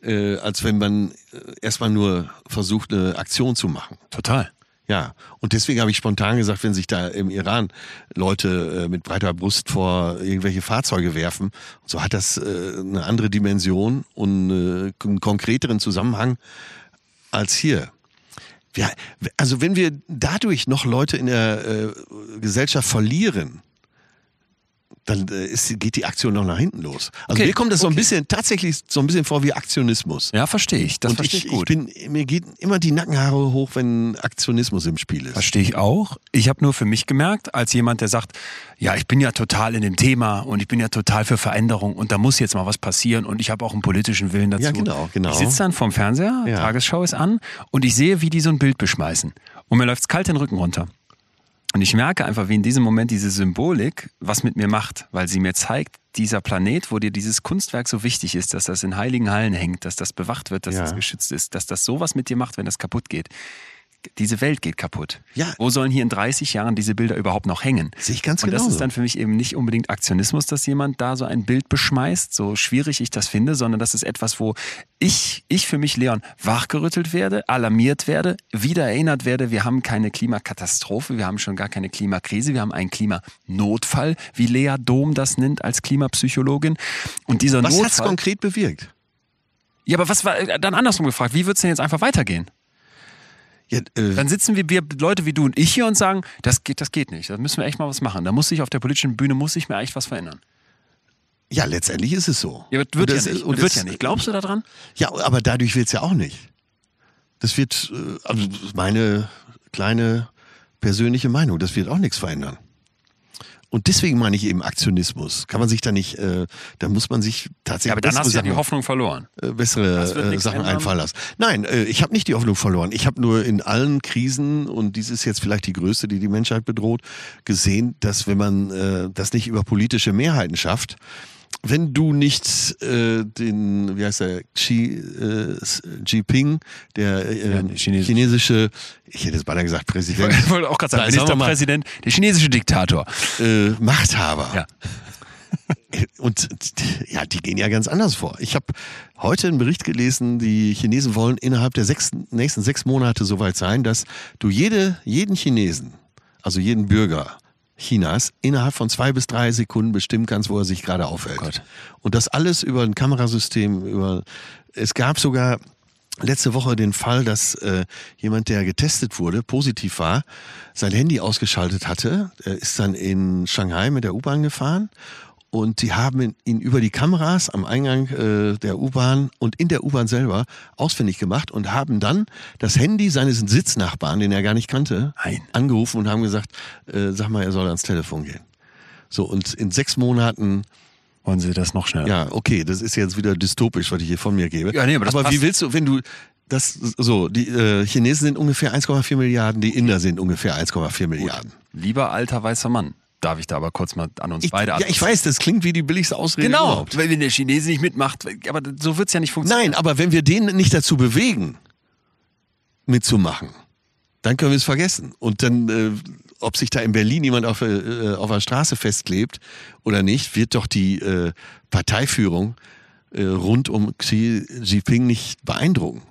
äh, als wenn man äh, erstmal nur versucht, eine Aktion zu machen. Total. Ja, und deswegen habe ich spontan gesagt, wenn sich da im Iran Leute äh, mit breiter Brust vor irgendwelche Fahrzeuge werfen, so hat das äh, eine andere Dimension und äh, einen konkreteren Zusammenhang als hier. Ja, also wenn wir dadurch noch Leute in der äh, Gesellschaft verlieren, dann äh, ist, geht die Aktion noch nach hinten los. Also Okay, mir kommt das so ein okay. bisschen, tatsächlich so ein bisschen vor wie Aktionismus. Ja, verstehe ich. Das und verstehe ich, ich ich gut. bin, mir geht immer die Nackenhaare hoch, wenn Aktionismus im Spiel ist. Verstehe ich auch. Ich habe nur für mich gemerkt, als jemand, der sagt, ja, ich bin ja total in dem Thema und ich bin ja total für Veränderung und da muss jetzt mal was passieren und ich habe auch einen politischen Willen dazu. Ja, genau, genau. Ich sitze dann vorm Fernseher, Ja. Tagesschau ist an und ich sehe, wie die so ein Bild beschmeißen. Und mir läuft's kalt den Rücken runter. Und ich merke einfach, wie in diesem Moment diese Symbolik was mit mir macht, weil sie mir zeigt, dieser Planet, wo dir dieses Kunstwerk so wichtig ist, dass das in heiligen Hallen hängt, dass das bewacht wird, dass Ja. das geschützt ist, dass das sowas mit dir macht, wenn das kaputt geht. Diese Welt geht kaputt. Ja. Wo sollen hier in 30 Jahren diese Bilder überhaupt noch hängen? Sehe ich ganz Und das genauso. ist dann für mich eben nicht unbedingt Aktionismus, dass jemand da so ein Bild beschmeißt, so schwierig ich das finde, sondern das ist etwas, wo ich, ich für mich, Leon, wachgerüttelt werde, alarmiert werde, wieder erinnert werde, wir haben keine Klimakatastrophe, wir haben schon gar keine Klimakrise, wir haben einen Klimanotfall, wie Lea Dom das nennt als Klimapsychologin. Und dieser Was Notfall. hat's konkret bewirkt? ja, aber was war dann andersrum gefragt? Wie wird's denn jetzt einfach weitergehen? Ja, äh, Dann sitzen wir, wir Leute wie du und ich hier und sagen, das geht, das geht nicht. Da müssen wir echt mal was machen. Da muss sich auf der politischen Bühne muss sich mir echt was verändern. ja, letztendlich ist es so. Ja, wird, Und wird, ja, das nicht. und wird das- ja nicht. Glaubst du daran? Ja, aber dadurch wird's ja auch nicht. Das wird, äh, also meine kleine persönliche Meinung, das wird auch nichts verändern. Und deswegen meine ich eben Aktionismus. Kann man sich da nicht, äh, da muss man sich tatsächlich aber dann bessere hast du ja die Sachen- Hoffnung verloren. äh, bessere äh, Sachen ändern. einfallen lassen. Nein, äh, ich habe nicht die Hoffnung verloren. Ich habe nur in allen Krisen, und dies ist jetzt vielleicht die größte, die die Menschheit bedroht, gesehen, dass wenn man äh, das nicht über politische Mehrheiten schafft, wenn du nicht äh, den, wie heißt der, Xi äh, Jinping, der äh, Ja, der chinesische- ich hätte es beinahe gesagt, Präsident, Ich wollte auch gerade sagen, Ministerpräsident, der chinesische Diktator. äh, Machthaber. Ja. Und ja, die gehen ja ganz anders vor. Ich habe heute einen Bericht gelesen, die Chinesen wollen innerhalb der sechs, nächsten sechs Monate soweit sein, dass du jede, jeden Chinesen, also jeden Bürger Chinas, innerhalb von zwei bis drei Sekunden bestimmen kannst, wo er sich gerade aufhält. Gott. Und das alles über ein Kamerasystem, über es gab sogar letzte Woche den Fall, dass äh, jemand, der getestet wurde, positiv war, sein Handy ausgeschaltet hatte. Er ist dann in Shanghai mit der U-Bahn gefahren und die haben ihn über die Kameras am Eingang äh, der U-Bahn und in der U-Bahn selber ausfindig gemacht und haben dann das Handy seines Sitznachbarn, den er gar nicht kannte, Nein. angerufen und haben gesagt, äh, sag mal, er soll ans Telefon gehen. So, und in sechs Monaten Wollen Sie das noch schneller? ja, okay, das ist jetzt wieder dystopisch, was ich hier von mir gebe. Ja, nee, aber das wie passt. willst du, wenn du das so, die äh, Chinesen sind ungefähr 1,4 Milliarden, die Inder sind ungefähr 1,4 Milliarden. Lieber alter weißer Mann, darf ich da aber kurz mal an uns Ich, beide ja, ich weiß, das klingt wie die billigste Ausrede Genau, überhaupt. weil wenn der Chinese nicht mitmacht, aber so wird's ja nicht funktionieren. Nein, aber wenn wir den nicht dazu bewegen, mitzumachen, dann können wir es vergessen. Und dann, äh, ob sich da in Berlin jemand auf, äh, auf der Straße festklebt oder nicht, wird doch die äh, Parteiführung äh, rund um Xi Jinping nicht beeindrucken.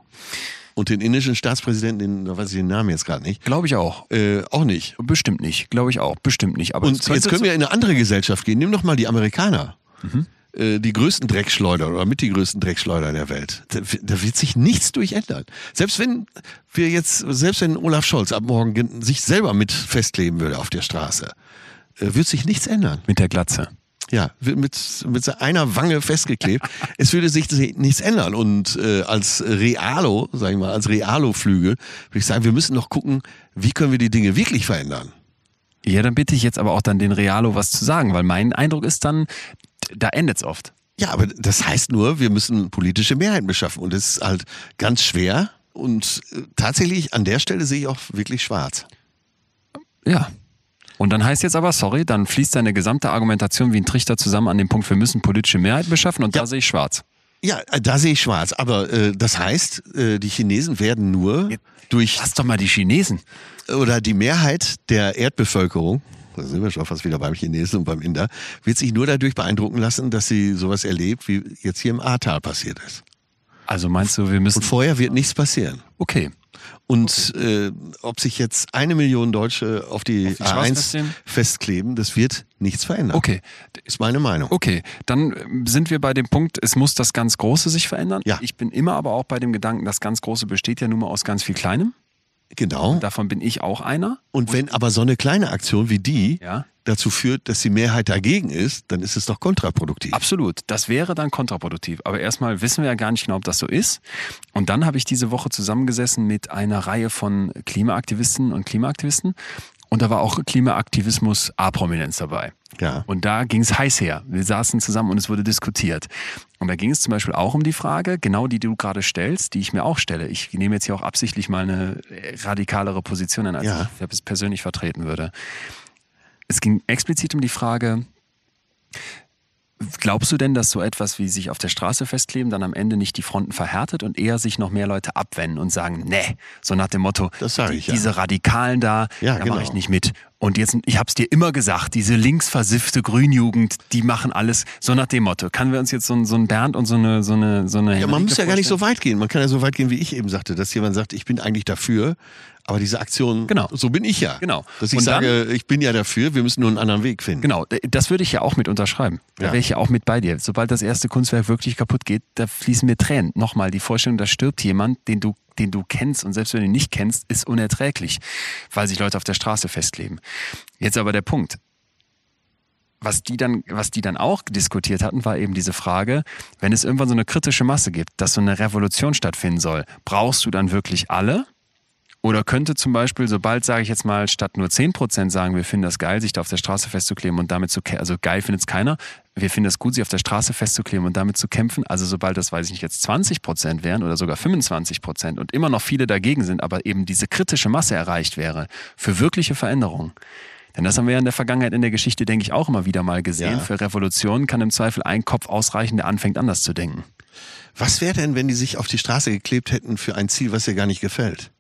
Und den indischen Staatspräsidenten, den, da weiß ich den Namen jetzt gerade nicht, Glaube ich auch. äh, auch nicht. Bestimmt nicht, glaube ich auch, bestimmt nicht. Aber Und jetzt können wir in eine andere Gesellschaft gehen. Nimm doch mal die Amerikaner. Mhm. Äh, Die größten Dreckschleuder oder mit die größten Dreckschleuder der Welt. Da, da wird sich nichts durch ändern. Selbst wenn wir jetzt, selbst wenn Olaf Scholz ab morgen gen- sich selber mit festkleben würde auf der Straße, äh, wird sich nichts ändern. mit der Glatze. Ja, mit, mit einer Wange festgeklebt. es würde sich nichts ändern. Und äh, als Realo, sag ich mal, als Realo-Flügel, würde ich sagen, wir müssen noch gucken, wie können wir die Dinge wirklich verändern. Ja, dann bitte ich jetzt aber auch dann den Realo was zu sagen, weil mein Eindruck ist dann, da endet's oft. Ja, aber das heißt nur, wir müssen politische Mehrheiten beschaffen. Und das ist halt ganz schwer. Und äh, tatsächlich an der Stelle sehe ich auch wirklich schwarz. Ja. Und dann heißt jetzt aber, sorry, dann fließt deine gesamte Argumentation wie ein Trichter zusammen an dem Punkt, wir müssen politische Mehrheiten beschaffen und Ja. da sehe ich schwarz. Ja, äh, da sehe ich schwarz. Aber äh, das heißt, äh, die Chinesen werden nur durch Lass doch mal die Chinesen. oder die Mehrheit der Erdbevölkerung, da sind wir schon fast wieder beim Chinesen und beim Inder, wird sich nur dadurch beeindrucken lassen, dass sie sowas erlebt, wie jetzt hier im Ahrtal passiert ist. Also meinst du, wir müssen. Und vorher wird nichts passieren. Okay. Und äh, ob sich jetzt eine Million Deutsche auf die, Auf die Straßen A1 festkleben? festkleben, das wird nichts verändern. Okay. Ist meine Meinung. Okay, dann ähm, sind wir bei dem Punkt, es muss das ganz Große sich verändern. Ja. Ich bin immer aber auch bei dem Gedanken, das ganz Große besteht ja nun mal aus ganz viel Kleinem. Genau. Davon bin ich auch einer. Und wenn aber so eine kleine Aktion wie die Ja. dazu führt, dass die Mehrheit dagegen ist, dann ist es doch kontraproduktiv. Absolut. Das wäre dann kontraproduktiv. Aber erstmal wissen wir ja gar nicht genau, ob das so ist. Und dann habe ich diese Woche zusammengesessen mit einer Reihe von Klimaaktivisten und Klimaaktivisten. Und da war auch Klimaaktivismus A-Prominenz dabei. Ja. Und da ging es heiß her. Wir saßen zusammen und es wurde diskutiert. Und da ging es zum Beispiel auch um die Frage, genau die du gerade stellst, die ich mir auch stelle. Ich nehme jetzt hier auch absichtlich mal eine radikalere Position an, als Ja. ich es persönlich vertreten würde. Es ging explizit um die Frage, Glaubst du denn, dass so etwas wie sich auf der Straße festkleben dann am Ende nicht die Fronten verhärtet und eher sich noch mehr Leute abwenden und sagen, nee, so nach dem Motto, ich, ja. diese Radikalen da, Ja, da genau. mache ich nicht mit. Und jetzt, ich hab's dir immer gesagt, diese linksversiffte Grünjugend, die machen alles so nach dem Motto. Können wir uns jetzt so, ein- so ein Bernd und so eine so eine so eine Ja, man muss ja gar nicht so weit gehen. Man kann ja so weit gehen, wie ich eben sagte, dass jemand sagt, ich bin eigentlich dafür, aber diese Aktion, Genau. so bin ich ja. Genau. Dass ich Und dann- sage, ich bin ja dafür, wir müssen nur einen anderen Weg finden. Genau, das würde ich ja auch mit unterschreiben. Da Ja. wäre ich ja auch mit bei dir. Sobald das erste Kunstwerk wirklich kaputt geht, da fließen mir Tränen. Nochmal, die Vorstellung, da stirbt jemand, den du, den du kennst und selbst wenn du ihn nicht kennst, ist unerträglich, weil sich Leute auf der Straße festkleben. Jetzt aber der Punkt. Was die dann, was die dann auch diskutiert hatten, war eben diese Frage, wenn es irgendwann so eine kritische Masse gibt, dass so eine Revolution stattfinden soll, brauchst du dann wirklich alle? Oder könnte zum Beispiel, sobald, sage ich jetzt mal, statt nur 10% sagen, wir finden das geil, sich da auf der Straße festzukleben und damit zu also geil findet es keiner, wir finden es gut, sich auf der Straße festzukleben und damit zu kämpfen, also sobald das, weiß ich nicht, jetzt 20% wären oder sogar 25% und immer noch viele dagegen sind, aber eben diese kritische Masse erreicht wäre für wirkliche Veränderungen. Denn das haben wir ja in der Vergangenheit in der Geschichte, denke ich, auch immer wieder mal gesehen. Ja. Für Revolutionen kann im Zweifel ein Kopf ausreichen, der anfängt anders zu denken. Was wäre denn, wenn die sich auf die Straße geklebt hätten für ein Ziel, was dir gar nicht gefällt?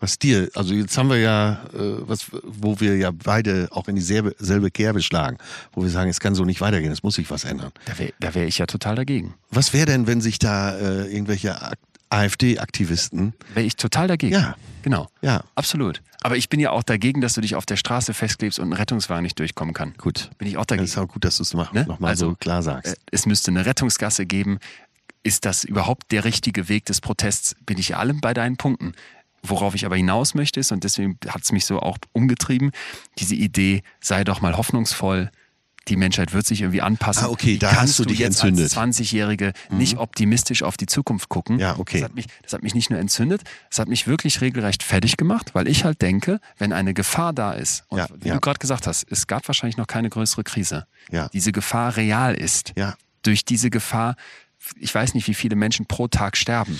Was dir, also jetzt haben wir ja, äh, was, wo wir ja beide auch in dieselbe selbe Kerbe schlagen, wo wir sagen, es kann so nicht weitergehen, es muss sich was ändern. Da wäre da wär ich ja total dagegen. Was wäre denn, wenn sich da äh, irgendwelche Ak- AfD-Aktivisten, Wäre ich total dagegen. Ja. Genau. ja, Absolut. Aber ich bin ja auch dagegen, dass du dich auf der Straße festklebst und ein Rettungswagen nicht durchkommen kann. gut. Bin ich auch Das dagegen. ist auch gut, dass du es Ne? noch mal Also, so klar sagst. Äh, Es müsste eine Rettungsgasse geben. Ist das überhaupt der richtige Weg des Protests? Bin ich allem bei deinen Punkten. Worauf ich aber hinaus möchte ist, und deswegen hat es mich so auch umgetrieben, diese Idee, sei doch mal hoffnungsvoll, die Menschheit wird sich irgendwie anpassen. Ah, okay, Wie da kannst hast du dich jetzt entzündet. Mhm. als 20-Jährige nicht optimistisch auf die Zukunft gucken. Ja, okay. Das hat, mich, das hat mich nicht nur entzündet, das hat mich wirklich regelrecht fertig gemacht, weil ich halt denke, wenn eine Gefahr da ist, und Ja, wie ja. du gerade gesagt hast, es gab wahrscheinlich noch keine größere Krise, Ja. diese Gefahr real ist, Ja. durch diese Gefahr, ich weiß nicht, wie viele Menschen pro Tag sterben.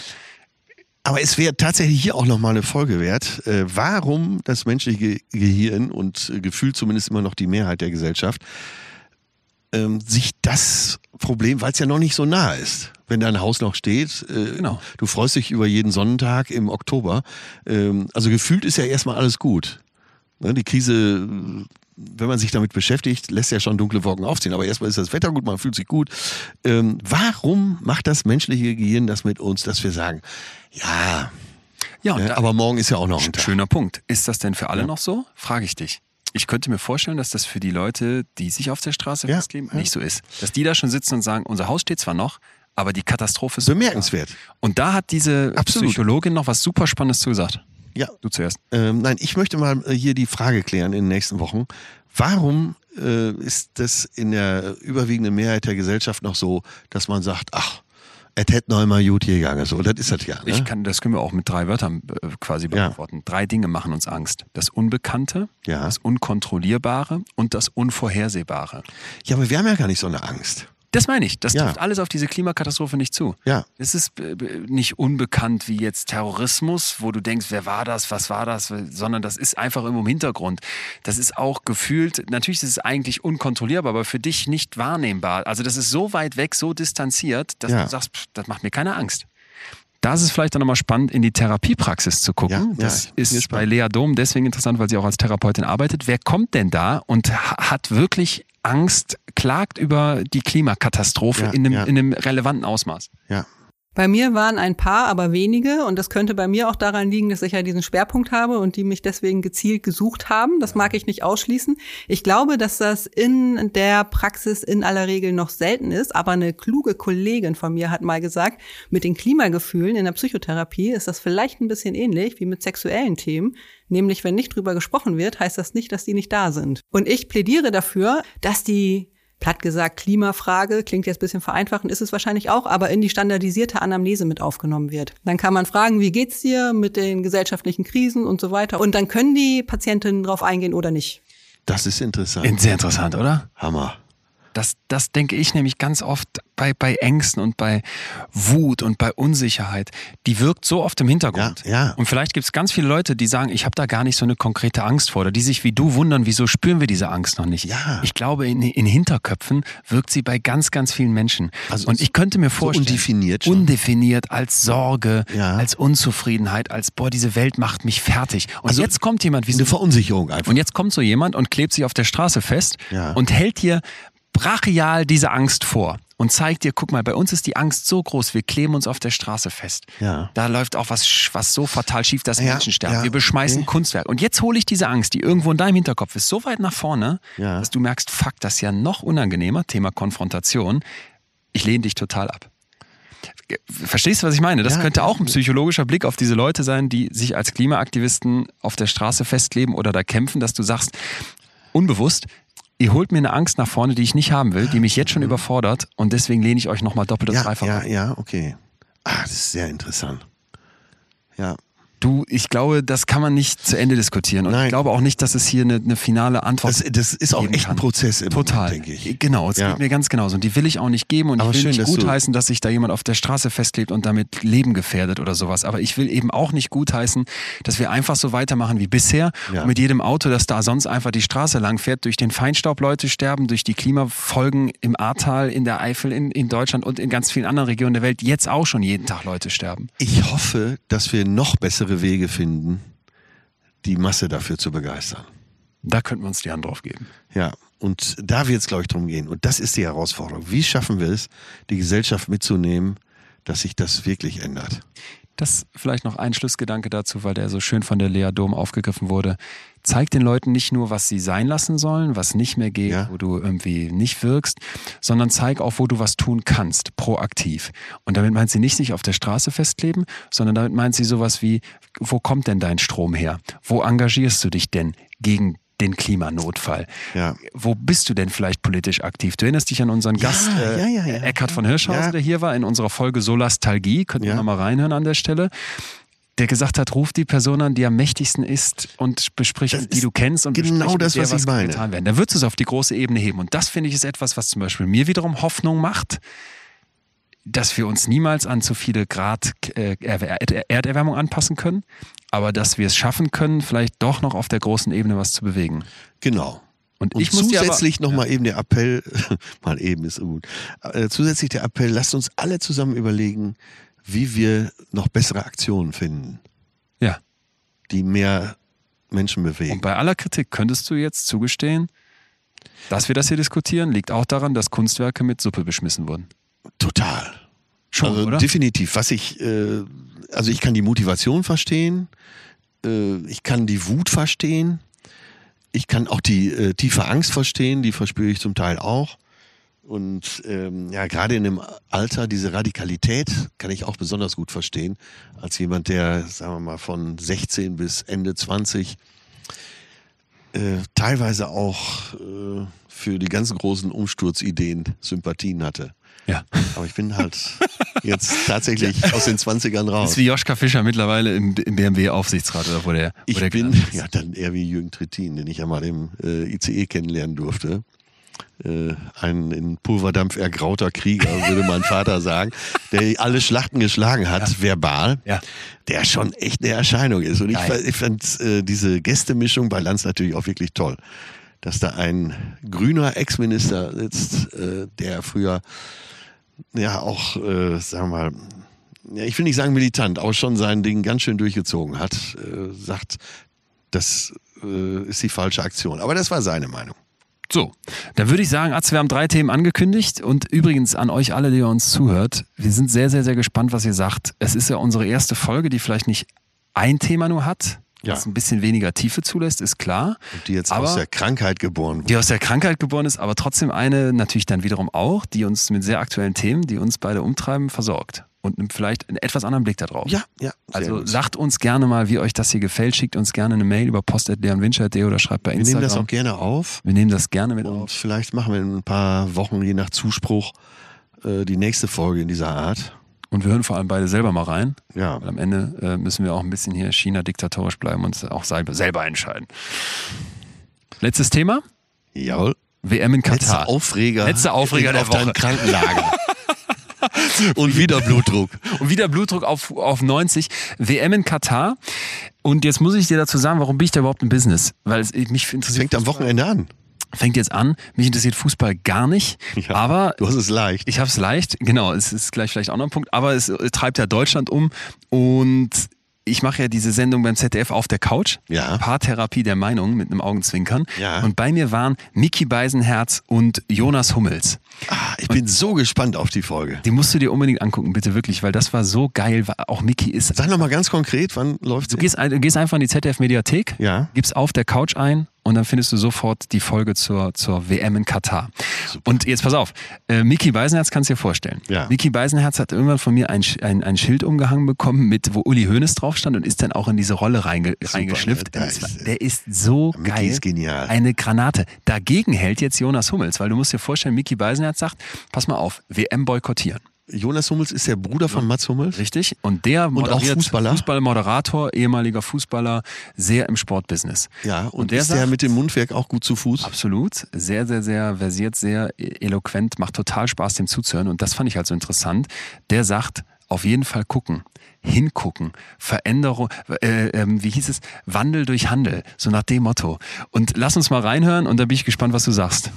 Aber es wäre tatsächlich hier auch nochmal eine Folge wert, äh, warum das menschliche Gehirn und äh, gefühlt zumindest immer noch die Mehrheit der Gesellschaft ähm, sich das Problem, weil es ja noch nicht so nah ist, wenn dein Haus noch steht, äh, Genau. du freust dich über jeden Sonnentag im Oktober, ähm, also gefühlt ist ja erstmal alles gut. Ne, die Krise, äh, wenn man sich damit beschäftigt, lässt ja schon dunkle Wolken aufziehen. Aber erstmal ist das Wetter gut, man fühlt sich gut. Ähm, warum macht das menschliche Gehirn das mit uns, dass wir sagen, ja, Ja, da- aber morgen ist ja auch noch ein Tag. Schöner Punkt. Ist das denn für alle noch so? Frage ich dich. Ich könnte mir vorstellen, dass das für die Leute, die sich auf der Straße Ja, festkleben, ja. nicht so ist. Dass die da schon sitzen und sagen, unser Haus steht zwar noch, aber die Katastrophe ist Bemerkenswert. Und da hat diese Absolut. Psychologin noch was super Spannendes zugesagt. Ja, Du zuerst. ähm, nein, ich möchte mal äh, hier die Frage klären in den nächsten Wochen. Warum äh, ist das in der überwiegenden Mehrheit der Gesellschaft noch so, dass man sagt, ach, es hätte noch mal gut gegangen. So, das ist das ja. Ne? Ich kann, das können wir auch mit drei Wörtern äh, quasi Ja. beantworten. Drei Dinge machen uns Angst. Das Unbekannte, Ja. das Unkontrollierbare und das Unvorhersehbare. ja, aber wir haben ja gar nicht so eine Angst. Das meine ich. Das Ja. trifft alles auf diese Klimakatastrophe nicht zu. Ja. Es ist äh, nicht unbekannt wie jetzt Terrorismus, wo du denkst, wer war das, was war das, sondern das ist einfach irgendwo im Hintergrund. Das ist auch gefühlt, natürlich ist es eigentlich unkontrollierbar, aber für dich nicht wahrnehmbar. Also das ist so weit weg, so distanziert, dass Ja. du sagst, pff, das macht mir keine Angst. Da ist es vielleicht dann nochmal spannend, in die Therapiepraxis zu gucken. Ja, ja, das bin ist bei Lea Dom deswegen interessant, weil sie auch als Therapeutin arbeitet. Wer kommt denn da und ha- hat wirklich Angst, klagt über die Klimakatastrophe Ja, in, einem, ja. in einem relevanten Ausmaß? Ja. Bei mir waren ein paar, aber wenige. Und das könnte bei mir auch daran liegen, dass ich ja diesen Schwerpunkt habe und die mich deswegen gezielt gesucht haben. Das mag ich nicht ausschließen. Ich glaube, dass das in der Praxis in aller Regel noch selten ist. Aber eine kluge Kollegin von mir hat mal gesagt, mit den Klimagefühlen in der Psychotherapie ist das vielleicht ein bisschen ähnlich wie mit sexuellen Themen. Nämlich, wenn nicht drüber gesprochen wird, heißt das nicht, dass die nicht da sind. Und ich plädiere dafür, dass die platt gesagt Klimafrage, klingt jetzt ein bisschen vereinfachend, ist es wahrscheinlich auch, aber in die standardisierte Anamnese mit aufgenommen wird. Dann kann man fragen, wie geht's dir mit den gesellschaftlichen Krisen und so weiter. Und dann können die Patientinnen drauf eingehen oder nicht. Das ist interessant. Sehr interessant, oder? Hammer. Das, das denke ich nämlich ganz oft bei, bei Ängsten und bei Wut und bei Unsicherheit. Die wirkt so oft im Hintergrund. Ja, ja. Und vielleicht gibt es ganz viele Leute, die sagen, ich habe da gar nicht so eine konkrete Angst vor. Oder die sich wie du wundern, wieso spüren wir diese Angst noch nicht. Ja. Ich glaube, in, in Hinterköpfen wirkt sie bei ganz, ganz vielen Menschen. Also und ich könnte mir vorstellen, undefiniert schon. undefiniert als Sorge, Ja. als Unzufriedenheit, als boah, diese Welt macht mich fertig. Und Also jetzt kommt jemand wie so Eine Verunsicherung einfach. und jetzt kommt so jemand und klebt sich auf der Straße fest Ja. und hält dir brachial diese Angst vor und zeigt dir, guck mal, bei uns ist die Angst so groß, wir kleben uns auf der Straße fest. Ja. Da läuft auch was, was so fatal schief, dass Ja, Menschen sterben. ja, Wir beschmeißen okay. Kunstwerk. Und jetzt hole ich diese Angst, die irgendwo in deinem Hinterkopf ist, so weit nach vorne, dass du merkst, fuck, das ist ja noch unangenehmer, Thema Konfrontation. Ich lehne dich total ab. Verstehst du, was ich meine? Das könnte auch ein psychologischer Blick auf diese Leute sein, die sich als Klimaaktivisten auf der Straße festkleben oder da kämpfen, dass du sagst, unbewusst, ihr holt mir eine Angst nach vorne, die ich nicht haben will, die mich jetzt schon überfordert und deswegen lehne ich euch nochmal doppelt und ja, dreifach ja, ab. ja, okay. Ah, das ist sehr interessant. Ja. Du, ich glaube, das kann man nicht zu Ende diskutieren und Nein. ich glaube auch nicht, dass es hier eine, eine finale Antwort Das, das ist auch echt kann. ein Prozess im Total, Moment, denke ich. genau, es Ja. geht mir ganz genauso und die will ich auch nicht geben und Aber ich will schön, nicht dass gutheißen, dass sich da jemand auf der Straße festklebt und damit Leben gefährdet oder sowas, aber ich will eben auch nicht gutheißen, dass wir einfach so weitermachen wie bisher Ja. und mit jedem Auto, das da sonst einfach die Straße lang fährt, durch den Feinstaub Leute sterben, durch die Klimafolgen im Ahrtal, in der Eifel, in, in Deutschland und in ganz vielen anderen Regionen der Welt jetzt auch schon jeden Tag Leute sterben. Ich hoffe, dass wir noch bessere Wege finden, die Masse dafür zu begeistern. Da könnten wir uns die Hand drauf geben. Ja, und da wird es, glaube ich, drum gehen. Und das ist die Herausforderung. Wie schaffen wir es, die Gesellschaft mitzunehmen, dass sich das wirklich ändert? Das vielleicht noch ein Schlussgedanke dazu, weil der so schön von der Lea Dom aufgegriffen wurde. Zeig den Leuten nicht nur, was sie sein lassen sollen, was nicht mehr geht, Ja. wo du irgendwie nicht wirkst, sondern zeig auch, wo du was tun kannst, proaktiv. Und damit meint sie nicht sich auf der Straße festkleben, sondern damit meint sie sowas wie, wo kommt denn dein Strom her? Wo engagierst du dich denn gegen den Klimanotfall? Ja. Wo bist du denn vielleicht politisch aktiv? Du erinnerst dich an unseren Gast äh, ja, ja, ja. Eckhard von Hirschhausen, Ja. der hier war in unserer Folge Solastalgie. Könnt ihr Ja. noch mal reinhören an der Stelle. Der gesagt hat, ruf die Person an, die am mächtigsten ist und besprich, Das die du kennst und genau das, der, was meine. getan werden. Dann wird es auf die große Ebene heben. Und das finde ich ist etwas, was zum Beispiel mir wiederum Hoffnung macht, dass wir uns niemals an zu viele Grad äh, Er- Erderwärmung anpassen können, aber dass wir es schaffen können, vielleicht doch noch auf der großen Ebene was zu bewegen. Genau. Und, Und ich muss zusätzlich nochmal eben der Appell, mal eben ist so gut, äh, zusätzlich der Appell, lasst uns alle zusammen überlegen, wie wir noch bessere Aktionen finden, ja. die mehr Menschen bewegen. Und bei aller Kritik könntest du jetzt zugestehen, dass wir das hier diskutieren, liegt auch daran, dass Kunstwerke mit Suppe beschmissen wurden. Total. Schon, also oder? definitiv. Was ich, äh, also ich kann die Motivation verstehen, äh, ich kann die Wut verstehen, ich kann auch die äh, tiefe Angst verstehen, die verspüre ich zum Teil auch. Und ähm, ja, gerade in dem Alter, diese Radikalität kann ich auch besonders gut verstehen, als jemand, der, sagen wir mal, von 16 bis Ende 20 äh, teilweise auch äh, für die ganz großen Umsturzideen Sympathien hatte. Ja. Aber ich bin halt jetzt tatsächlich aus den 20ern Das raus. ist wie Joschka Fischer mittlerweile im, im BMW-Aufsichtsrat oder wo der, wo Ich der bin ja dann eher wie Jürgen Trittin, den ich ja mal im äh, ICE kennenlernen durfte. Äh, ein in Pulverdampf ergrauter Krieger, würde mein Vater sagen, der alle Schlachten geschlagen hat, verbal, Ja. der schon echt eine Erscheinung ist. Und ich, ich fand äh, diese Gästemischung bei Lanz natürlich auch wirklich toll. Dass da ein grüner Ex-Minister sitzt, äh, der früher ja auch, äh, sagen wir mal, ja, ich will nicht sagen militant, aber schon sein Ding ganz schön durchgezogen hat, äh, sagt, das äh, ist die falsche Aktion. Aber das war seine Meinung. So, dann würde ich sagen, Atze, wir haben drei Themen angekündigt und übrigens an euch alle, die uns zuhört, wir sind sehr, sehr, sehr gespannt, was ihr sagt. Es ist ja unsere erste Folge, die vielleicht nicht ein Thema nur hat, Ja. was ein bisschen weniger Tiefe zulässt, ist klar. Die jetzt aber aus der Krankheit geboren wurde. die aus der Krankheit geboren ist, aber trotzdem eine natürlich dann wiederum auch, die uns mit sehr aktuellen Themen, die uns beide umtreiben, versorgt. Und nimmt vielleicht einen etwas anderen Blick darauf. Ja, ja. Also gut. sagt uns gerne mal, wie euch das hier gefällt. Schickt uns gerne eine Mail über post.leonwincher.de oder schreibt bei wir Instagram. nehmen das auch gerne auf. Wir nehmen das gerne mit Und auf. vielleicht machen wir in ein paar Wochen, je nach Zuspruch, äh, die nächste Folge in dieser Art. Und wir hören vor allem beide selber mal rein. Ja. Weil am Ende äh, müssen wir auch ein bisschen hier China diktatorisch bleiben und auch selber, entscheiden. Letztes Thema. Jawohl. WM in Letzter Katar. Aufreger. Letzter Aufreger der auf Woche. Krankenlager. Und wieder Blutdruck. Und wieder Blutdruck auf, auf 90. WM in Katar. Und jetzt muss ich dir dazu sagen, warum bin ich da überhaupt im Business? Weil es mich interessiert. Fängt am Wochenende an. Fängt jetzt an. Mich interessiert Fußball gar nicht. Ja, aber Du hast es leicht. ich habe es leicht. Genau, es ist gleich vielleicht auch noch ein Punkt. Aber es treibt ja Deutschland um. Und ich mache ja diese Sendung beim ZDF auf der Couch. Ja. Paartherapie der Meinung mit einem Augenzwinkern. Ja. Und bei mir waren Mickey Beisenherz und Jonas Hummels. Ah, ich bin so gespannt auf die Folge. Die musst du dir unbedingt angucken, bitte wirklich, weil das war so geil. Auch Mickey ist Sag noch mal ganz konkret, wann läuft Du gehst, gehst einfach in die ZDF-Mediathek, Ja. gibst auf der Couch ein und dann findest du sofort die Folge zur, zur WM in Katar. Und jetzt pass auf, äh, Mickey Beisenherz kannst du dir vorstellen. Ja. Mickey Beisenherz hat irgendwann von mir ein, ein, ein Schild umgehangen bekommen, mit, wo Uli Hoeneß drauf stand und ist dann auch in diese Rolle reinge, reingeschlüpft. ne? Ist- der ist so Mickey geil. ist genial. Eine Granate. Dagegen hält jetzt Jonas Hummels, weil du musst dir vorstellen, Mickey Beisenherz sagt, pass mal auf, WM boykottieren. Jonas Hummels ist der Bruder von Mats Hummels. Richtig. Und der auch moderiert Fußballer? Fußballmoderator, ehemaliger Fußballer, sehr im Sportbusiness. Ja, und, der ist der sagt- mit dem Mundwerk auch gut zu Fuß? Absolut. Sehr, sehr, sehr versiert, sehr eloquent, macht total Spaß, dem zuzuhören. Und das fand ich halt so interessant. Der sagt, auf jeden Fall gucken, hingucken, Veränderung, äh, ähm, wie hieß es, Wandel durch Handel, so nach dem Motto. Und lass uns mal reinhören und da bin ich gespannt, was du sagst.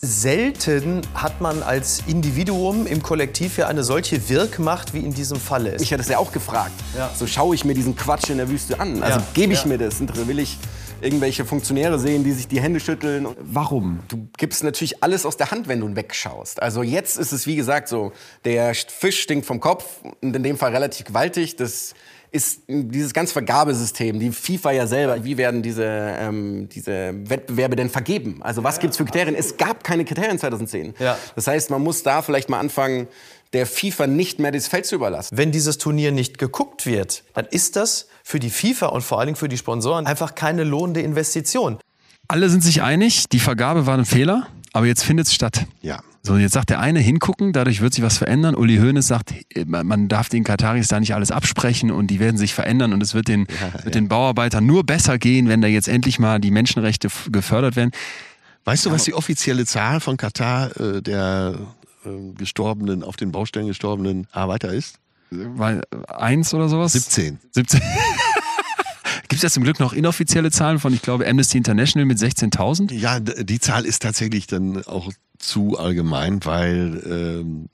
Selten hat man als Individuum im Kollektiv ja eine solche Wirkmacht wie in diesem Falle. Ich hatte es ja auch gefragt. So schaue ich mir diesen Quatsch in der Wüste an. Also Ja. gebe ich Ja. mir das? Will ich irgendwelche Funktionäre sehen, die sich die Hände schütteln? Warum? Du gibst natürlich alles aus der Hand, wenn du wegschaust. Also jetzt ist es wie gesagt so, der Fisch stinkt vom Kopf und in dem Fall relativ gewaltig. Das ist dieses ganze Vergabesystem, die FIFA ja selber, wie werden diese, ähm, diese Wettbewerbe denn vergeben? Also was gibt's für Kriterien? Es gab keine Kriterien 2010. Ja. Das heißt, man muss da vielleicht mal anfangen, der FIFA nicht mehr das Feld zu überlassen. Wenn dieses Turnier nicht geguckt wird, dann ist das für die FIFA und vor allen Dingen für die Sponsoren einfach keine lohnende Investition. Alle sind sich einig, die Vergabe war ein Fehler, aber jetzt findet es statt. Ja. So, jetzt sagt der eine hingucken, dadurch wird sich was verändern. Uli Hoeneß sagt, man man darf den Kataris da nicht alles absprechen und die werden sich verändern und es wird den, wird den Bauarbeitern nur besser gehen, wenn da jetzt endlich mal die Menschenrechte gefördert werden. Weißt du, was die offizielle Zahl von Katar äh, der äh, gestorbenen, auf den Baustellen gestorbenen Arbeiter ist? Weil eins oder sowas? 17. 17. Gibt es ja zum Glück noch inoffizielle Zahlen von, ich glaube, Amnesty International mit 16.000? Ja, die Zahl ist tatsächlich dann auch zu allgemein, weil ähm,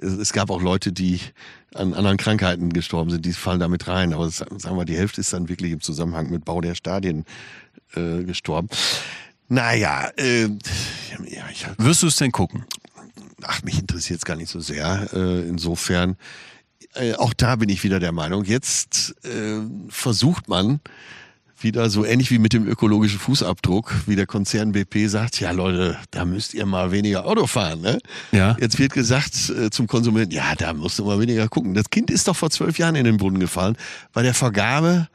es, gab auch Leute, die an anderen Krankheiten gestorben sind, die fallen damit rein. Aber sa- sagen wir, die Hälfte ist dann wirklich im Zusammenhang mit Bau der Stadien äh, gestorben. Naja, äh, ja, ich, Wirst du es denn gucken? ach, mich interessiert es gar nicht so sehr. Äh, insofern, äh, auch da bin ich wieder der Meinung, jetzt äh, versucht man wieder so ähnlich wie mit dem ökologischen Fußabdruck, wie der Konzern BP sagt, ja Leute, da müsst ihr mal weniger Auto fahren. Ne? Ja. Jetzt wird gesagt äh, zum Konsumenten, ja, da musst du mal weniger gucken. Das Kind ist doch vor zwölf Jahren in den Brunnen gefallen bei der Vergabe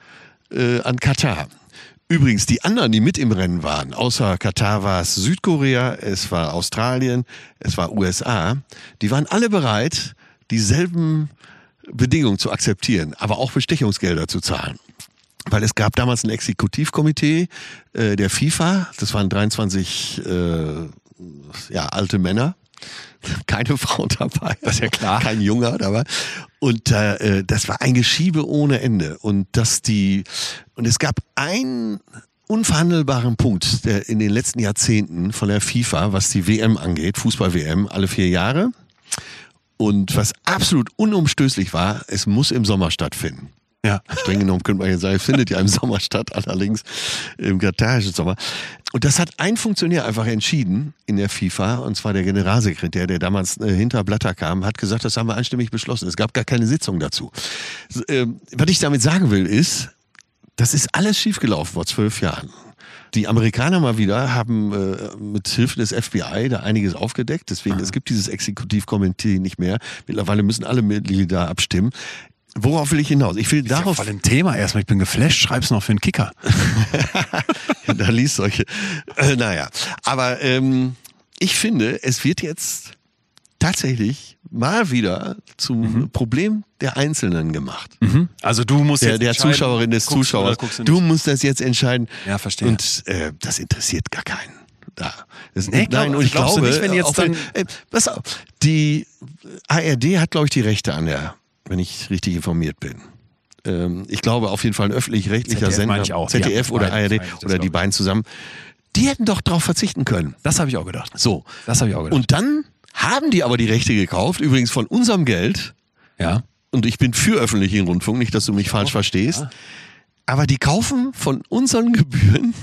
äh, an Katar. Übrigens, die anderen, die mit im Rennen waren, außer Katar war es Südkorea, es war Australien, es war USA, die waren alle bereit, dieselben Bedingungen zu akzeptieren, aber auch Bestechungsgelder zu zahlen. Weil es gab damals ein Exekutivkomitee äh, der FIFA, das waren 23 äh, ja, alte Männer, keine Frau dabei. Das ist ja klar. Kein Junger dabei. Und äh, das war ein Geschiebe ohne Ende. Und dass die, und es gab einen unverhandelbaren Punkt der in den letzten Jahrzehnten von der FIFA, was die WM angeht, Fußball-WM, alle vier Jahre. Und was absolut unumstößlich war, es muss im Sommer stattfinden. Ja. Streng genommen könnte man jetzt sagen, findet ja im Sommer statt, allerdings im katarischen Sommer. Und das hat ein Funktionär einfach entschieden in der FIFA, und zwar der Generalsekretär, der damals äh, hinter Blatter kam, hat gesagt, das haben wir einstimmig beschlossen. Es gab gar keine Sitzung dazu. Ähm, was ich damit sagen will, ist, das ist alles schiefgelaufen vor zwölf Jahren. Die Amerikaner mal wieder haben äh, mit Hilfe des FBI da einiges aufgedeckt. Deswegen, es gibt dieses Exekutivkomitee nicht mehr. Mittlerweile müssen alle Mitglieder abstimmen. Worauf will ich hinaus? Ich will Ja, darauf voll im Thema erstmal. Ich bin geflasht, schreib's noch für einen Kicker. da liest solche. Äh, naja, aber ähm, ich finde, es wird jetzt tatsächlich mal wieder zum Problem der Einzelnen gemacht. Also du musst Der, jetzt der Zuschauerin des guckst du Zuschauers. Du, nicht? musst das jetzt entscheiden. Ja, verstehe. Und äh, das interessiert gar keinen. Da. Das, Nee, glaub- nein, und ich du glaube, nicht, wenn jetzt dann- äh, pass auf, die ARD hat, glaube ich, die Rechte an der, wenn ich richtig informiert bin. Ähm, ich glaube auf jeden Fall ein öffentlich-rechtlicher Sender, ich auch. ZDF Ja, oder ARD oder die glaub beiden zusammen. Die hätten doch darauf verzichten können. Das habe ich auch gedacht. So. Das habe ich auch gedacht. Und dann haben die aber die Rechte gekauft, übrigens von unserem Geld. ja. Und ich bin für öffentlichen Rundfunk, nicht, dass du mich falsch verstehst. Aber die kaufen von unseren Gebühren,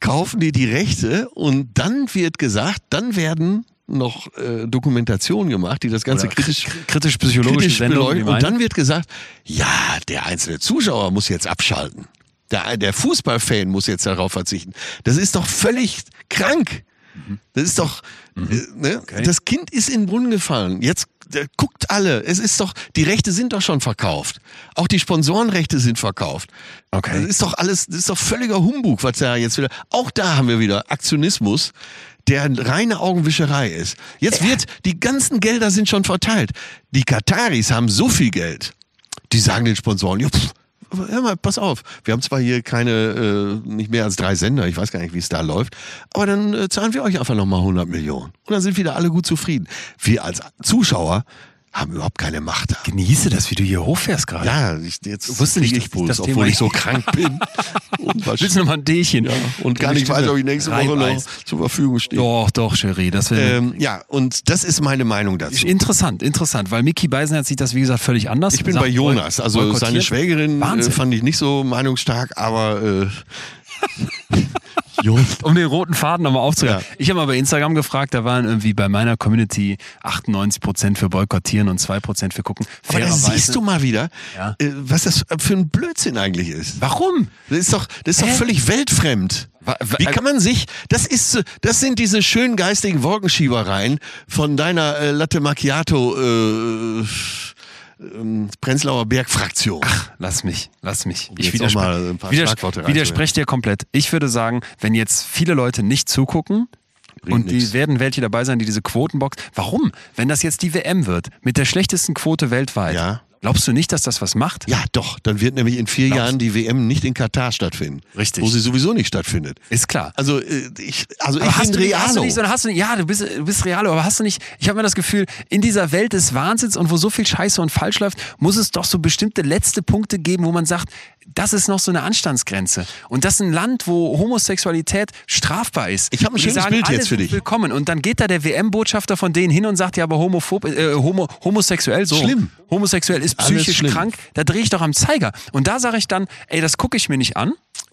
kaufen die die Rechte und dann wird gesagt, dann werden noch äh, Dokumentationen gemacht, die das Ganze Oder kritisch, kritisch Sendungen, beleuchten. Und dann wird gesagt, ja, der einzelne Zuschauer muss jetzt abschalten. Der, der Fußballfan muss jetzt darauf verzichten. Das ist doch völlig krank. Das ist doch, äh, ne? das Kind ist in den Brunnen gefallen. Jetzt äh, guckt alle. Es ist doch, die Rechte sind doch schon verkauft. Auch die Sponsorenrechte sind verkauft. Okay. Das ist doch alles, das ist doch völliger Humbug, was da jetzt wieder. Auch da haben wir wieder Aktionismus, der reine Augenwischerei ist. Jetzt wird, die ganzen Gelder sind schon verteilt. Die Kataris haben so viel Geld. Die sagen den Sponsoren, ja, pff, hör mal, pass auf. Wir haben zwar hier keine, äh, nicht mehr als drei Sender, ich weiß gar nicht, wie es da läuft, aber dann äh, zahlen wir euch einfach nochmal 100 Millionen. Und dann sind wieder alle gut zufrieden. Wir als Zuschauer haben überhaupt keine Macht da. Genieße das, wie du hier hochfährst gerade. Ja, ich, jetzt wusste nicht, ich Puls, das Thema obwohl ich so krank bin. Und, Willst du noch mal ein Dächen? ja, und gar nicht weiß, ob ich nächste Woche noch zur Verfügung stehe. Doch, doch, Cherie. Das Ähm, ja, und das ist meine Meinung dazu. interessant, interessant, weil Mickey Beisenherz sieht das, wie gesagt, völlig anders. Ich bin bei Jonas. Also seine Schwägerin äh, Wahnsinn. fand ich nicht so meinungsstark, aber äh, um den roten Faden nochmal aufzuhören. Ja. Ich habe mal bei Instagram gefragt, da waren irgendwie bei meiner Community 98% für Boykottieren und 2% für Gucken. aber da siehst du mal wieder, Ja. äh, was das für ein Blödsinn eigentlich ist. Warum? Das ist doch, das ist doch völlig weltfremd. Wie kann man sich, das ist, so- das sind diese schönen geistigen Wolkenschiebereien von deiner äh, Latte Macchiato äh, ähm, Prenzlauer Berg-Fraktion. Lass mich, lass mich. Ich auch mal ein widerspre paar widers Schlagworte reinzuwerfen. widerspreche dir komplett. Ich würde sagen, wenn jetzt viele Leute nicht zugucken, und die nix. werden welche dabei sein, die diese Quotenbox. Warum? Wenn das jetzt die WM wird, mit der schlechtesten Quote weltweit, Ja. Glaubst du nicht, dass das was macht? Ja, doch. Dann wird nämlich in vier Glaubst- Jahren die WM nicht in Katar stattfinden. Richtig. Wo sie sowieso nicht stattfindet. Ist klar. Also äh, ich, also Aber ich hast bin du, nicht, hast du Realo. nicht, hast du nicht, ja, du bist, du bist Realo, aber hast du nicht, ich habe mir das Gefühl, in dieser Welt des Wahnsinns und wo so viel Scheiße und falsch läuft, muss es doch so bestimmte letzte Punkte geben, wo man sagt, das ist noch so eine Anstandsgrenze. Und das ist ein Land, wo Homosexualität strafbar ist. Ich hab ein schönes sagen, Bild jetzt für dich. Willkommen. Und dann geht da der WM-Botschafter von denen hin und sagt, ja, aber homophob, äh, homo, homosexuell, so. Schlimm. Homosexuell ist Alles psychisch krank. Da drehe ich doch am Zeiger. Und da sage ich dann, ey, das gucke ich mir nicht an.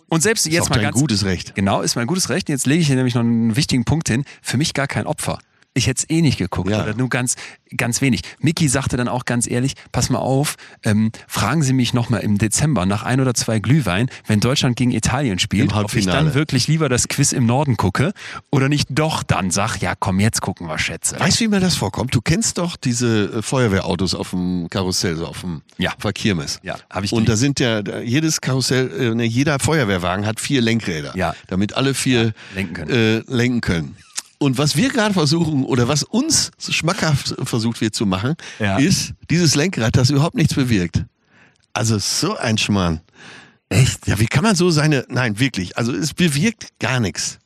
Und selbst jetzt auch mal dein ganz, gutes Recht. Genau, ist mein gutes Recht. Jetzt lege ich hier nämlich noch einen wichtigen Punkt hin. Für mich gar kein Opfer. Ich hätte es eh nicht geguckt, Ja. oder nur ganz, ganz wenig. Mickey sagte dann auch ganz ehrlich, pass mal auf, ähm, fragen Sie mich nochmal im Dezember nach ein oder zwei Glühwein, wenn Deutschland gegen Italien spielt, ob ich dann wirklich lieber das Quiz im Norden gucke oder nicht doch dann sag, ja komm, jetzt gucken wir Schätze. Weißt du, wie mir das vorkommt? Du kennst doch diese äh, Feuerwehrautos auf dem Karussell, so auf dem Ja. Verkirmes. Ja, hab ich Und da sind ja, jedes Karussell, äh, ne, jeder Feuerwehrwagen hat vier Lenkräder. Ja. Damit alle vier lenken können. Äh, lenken können. Und was wir gerade versuchen, oder was uns schmackhaft versucht wird zu machen, Ja. ist dieses Lenkrad, das überhaupt nichts bewirkt. Also so ein Schmarrn. Echt? Ja, wie kann man so seine, nein, wirklich, also es bewirkt gar nichts.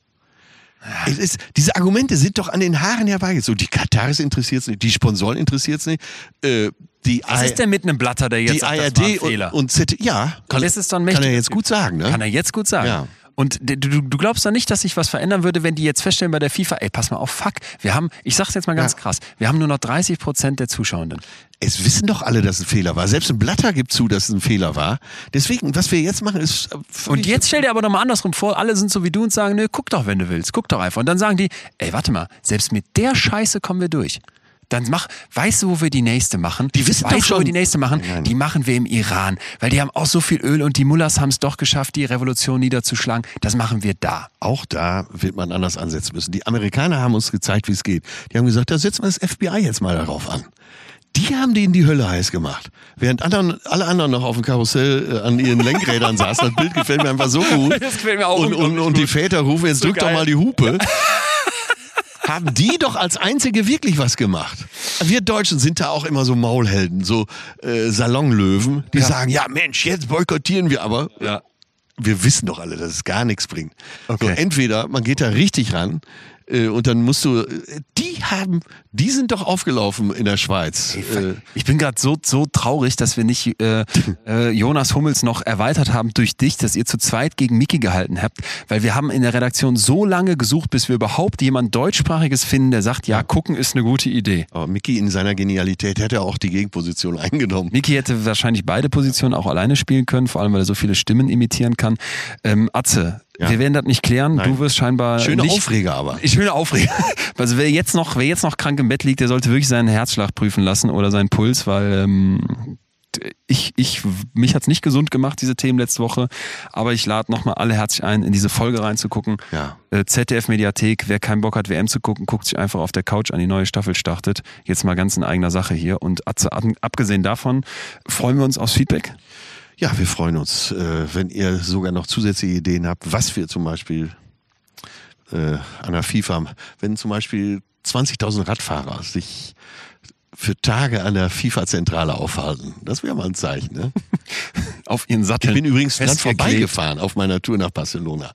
Es ist, diese Argumente sind doch an den Haaren herbeigezogen. Die Kataris interessiert es nicht, die Sponsoren interessiert es nicht, äh, die, Was I- ist denn mit einem Blatter, der jetzt die sagt, das war ein ARD und, Fehler? und ZD, ja, kann, das ist doch ein kann er jetzt gut sagen, ne? Kann er jetzt gut sagen. Ja. Und du, du glaubst doch nicht, dass sich was verändern würde, wenn die jetzt feststellen bei der FIFA, ey, pass mal auf, fuck, wir haben, ich sag's jetzt mal ganz Ja. krass, wir haben nur noch 30 Prozent der Zuschauenden. Es wissen doch alle, dass es ein Fehler war. Selbst ein Blatter gibt zu, dass es ein Fehler war. Deswegen, was wir jetzt machen, ist. äh, Und jetzt stell dir aber nochmal andersrum vor, alle sind so wie du und sagen, nö, guck doch, wenn du willst, guck doch einfach. Und dann sagen die, ey, warte mal, selbst mit der Scheiße kommen wir durch. Dann mach, weißt du, wo wir die nächste machen? Die wissen weißt doch du, wo schon- wir die nächste machen? Nein. Die machen wir im Iran, weil die haben auch so viel Öl und die Mullahs haben es doch geschafft, die Revolution niederzuschlagen. Das machen wir da. Auch da wird man anders ansetzen müssen. Die Amerikaner haben uns gezeigt, wie es geht. Die haben gesagt, da setzen wir das FBI jetzt mal darauf an. Die haben denen die Hölle heiß gemacht. Während anderen, alle anderen noch auf dem Karussell äh, an ihren Lenkrädern saßen. Das Bild gefällt mir einfach so gut. Das gefällt mir auch Und, und, und die. Väter rufen, jetzt So drück doch mal die Hupe. haben die doch als einzige wirklich was gemacht. Wir Deutschen sind da auch immer so Maulhelden, so äh, Salonlöwen, die sagen, ja Mensch, jetzt boykottieren wir aber. Ja. Wir wissen doch alle, dass es gar nichts bringt. Okay. So, entweder man geht da richtig ran äh, und dann musst du, äh, die haben, die sind doch aufgelaufen in der Schweiz. Äh, Ich bin gerade so, so traurig, dass wir nicht äh, äh, Jonas Hummels noch erweitert haben durch dich, dass ihr zu zweit gegen Miki gehalten habt, weil wir haben in der Redaktion so lange gesucht, bis wir überhaupt jemand deutschsprachiges finden, der sagt, ja, gucken ist eine gute Idee. aber Mickey in seiner Genialität hätte auch die Gegenposition eingenommen. Miki hätte wahrscheinlich beide Positionen auch alleine spielen können, vor allem weil er so viele Stimmen imitieren kann. Ähm, Atze, Ja. wir werden das nicht klären. Nein. Du wirst scheinbar Schöne nicht, Aufreger aber. Schöne Aufreger. Also wer jetzt noch, wer jetzt noch krank im Bett liegt, der sollte wirklich seinen Herzschlag prüfen lassen oder seinen Puls, weil ähm, ich, ich, mich hat's nicht gesund gemacht, diese Themen letzte Woche. Aber ich lade nochmal alle herzlich ein, in diese Folge reinzugucken. Ja. Äh, ZDF Mediathek, wer keinen Bock hat, WM zu gucken, guckt sich einfach auf der Couch an, die neue Staffel startet. Jetzt mal ganz in eigener Sache hier. Und abgesehen davon freuen wir uns aufs Feedback. Ja, wir freuen uns, äh, wenn ihr sogar noch zusätzliche Ideen habt, was wir zum Beispiel äh, an der FIFA, wenn zum Beispiel 20.000 Radfahrer sich für Tage an der FIFA-Zentrale aufhalten. Das wäre mal ein Zeichen. Ne? Auf ihren Sattel. Ich bin übrigens festgeklebt vorbeigefahren auf meiner Tour nach Barcelona.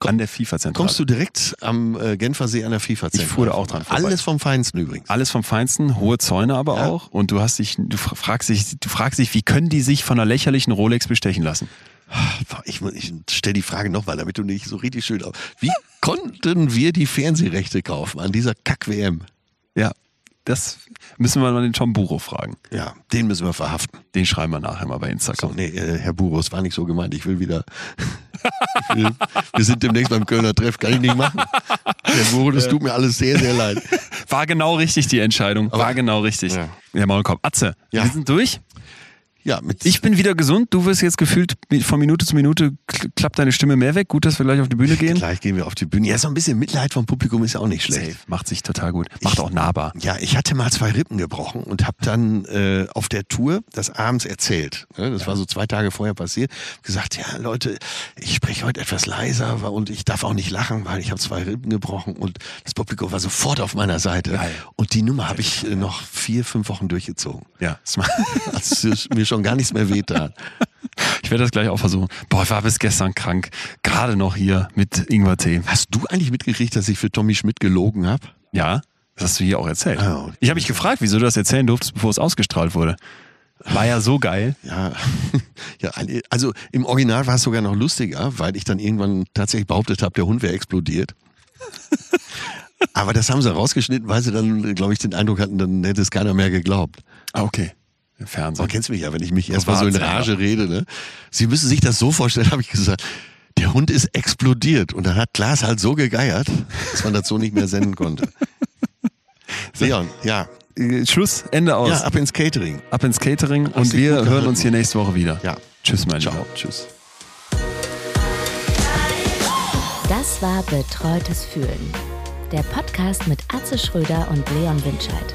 An der FIFA-Zentrale. Kommst du direkt am äh, Genfer See an der FIFA-Zentrale? Ich fuhr da auch dran vorbei. Alles vom Feinsten übrigens. Alles vom Feinsten, hohe Zäune aber Ja. auch. Und du hast dich, du fra- fragst dich, du fragst dich, wie können die sich von einer lächerlichen Rolex bestechen lassen? Ich, ich stelle die Frage nochmal, damit du nicht so richtig schön auf. Wie konnten wir die Fernsehrechte kaufen an dieser Kack-WM? Ja, das müssen wir mal den Tom Buro fragen. Ja, den müssen wir verhaften. Den schreiben wir nachher mal bei Instagram. So, nee, äh, Herr Buros, war nicht so gemeint. Ich will wieder. ich will, wir sind demnächst beim Kölner Treff, kann ich nicht machen. Herr Buros, das tut mir alles sehr, sehr leid. War genau richtig die Entscheidung. War Aber- genau richtig. Ja. Ja, Maulkorb. Atze, Ja. wir sind durch. Ja, Ich bin wieder gesund. Du wirst jetzt gefühlt von Minute zu Minute kl- klappt deine Stimme mehr weg. Gut, dass wir gleich auf die Bühne gehen. Gleich gehen wir auf die Bühne. Ja, so ein bisschen Mitleid vom Publikum ist ja auch nicht schlecht. Safe. Macht sich total gut. Macht Ich- auch nahbar. Ja, ich hatte mal zwei Rippen gebrochen und habe dann äh, auf der Tour das abends erzählt. Ne? Das war so zwei Tage vorher passiert. Gesagt, ja Leute, ich spreche heute etwas leiser und ich darf auch nicht lachen, weil ich habe zwei Rippen gebrochen und das Publikum war sofort auf meiner Seite. Geil. Und die Nummer habe ich äh, noch vier, fünf Wochen durchgezogen. Ja. Als es mir schon gar nichts mehr wehtat. Ich werde das gleich auch versuchen. Boah, ich war bis gestern krank. Gerade noch hier mit Ingwer-Tee. Hast du eigentlich mitgekriegt, dass ich für Tommy Schmidt gelogen habe? Ja, das hast du hier auch erzählt. Ah, okay. Ich habe mich gefragt, wieso du das erzählen durftest, bevor es ausgestrahlt wurde. War ja so geil. Ja, ja, also im Original war es sogar noch lustiger, weil ich dann irgendwann tatsächlich behauptet habe, der Hund wäre explodiert. Aber das haben sie rausgeschnitten, weil sie dann, glaube ich, den Eindruck hatten, dann hätte es keiner mehr geglaubt. Ah, okay. Fernsehen. Man kennt mich ja, wenn ich mich erstmal so in. Rage rede. Ne? Sie müssen sich das so vorstellen, habe ich gesagt. Der Hund ist explodiert und dann hat Klaas halt so gegeiert, dass man das so nicht mehr senden konnte. Leon, ja, Äh, Schluss, Ende aus. ja, ab ins Catering. Ab ins Catering und dich wir hören uns hier nächste Woche wieder. Ja. Tschüss, mein Ciao. Lieber. Tschüss. Das war Betreutes Fühlen. Der Podcast mit Atze Schröder und Leon Winscheid.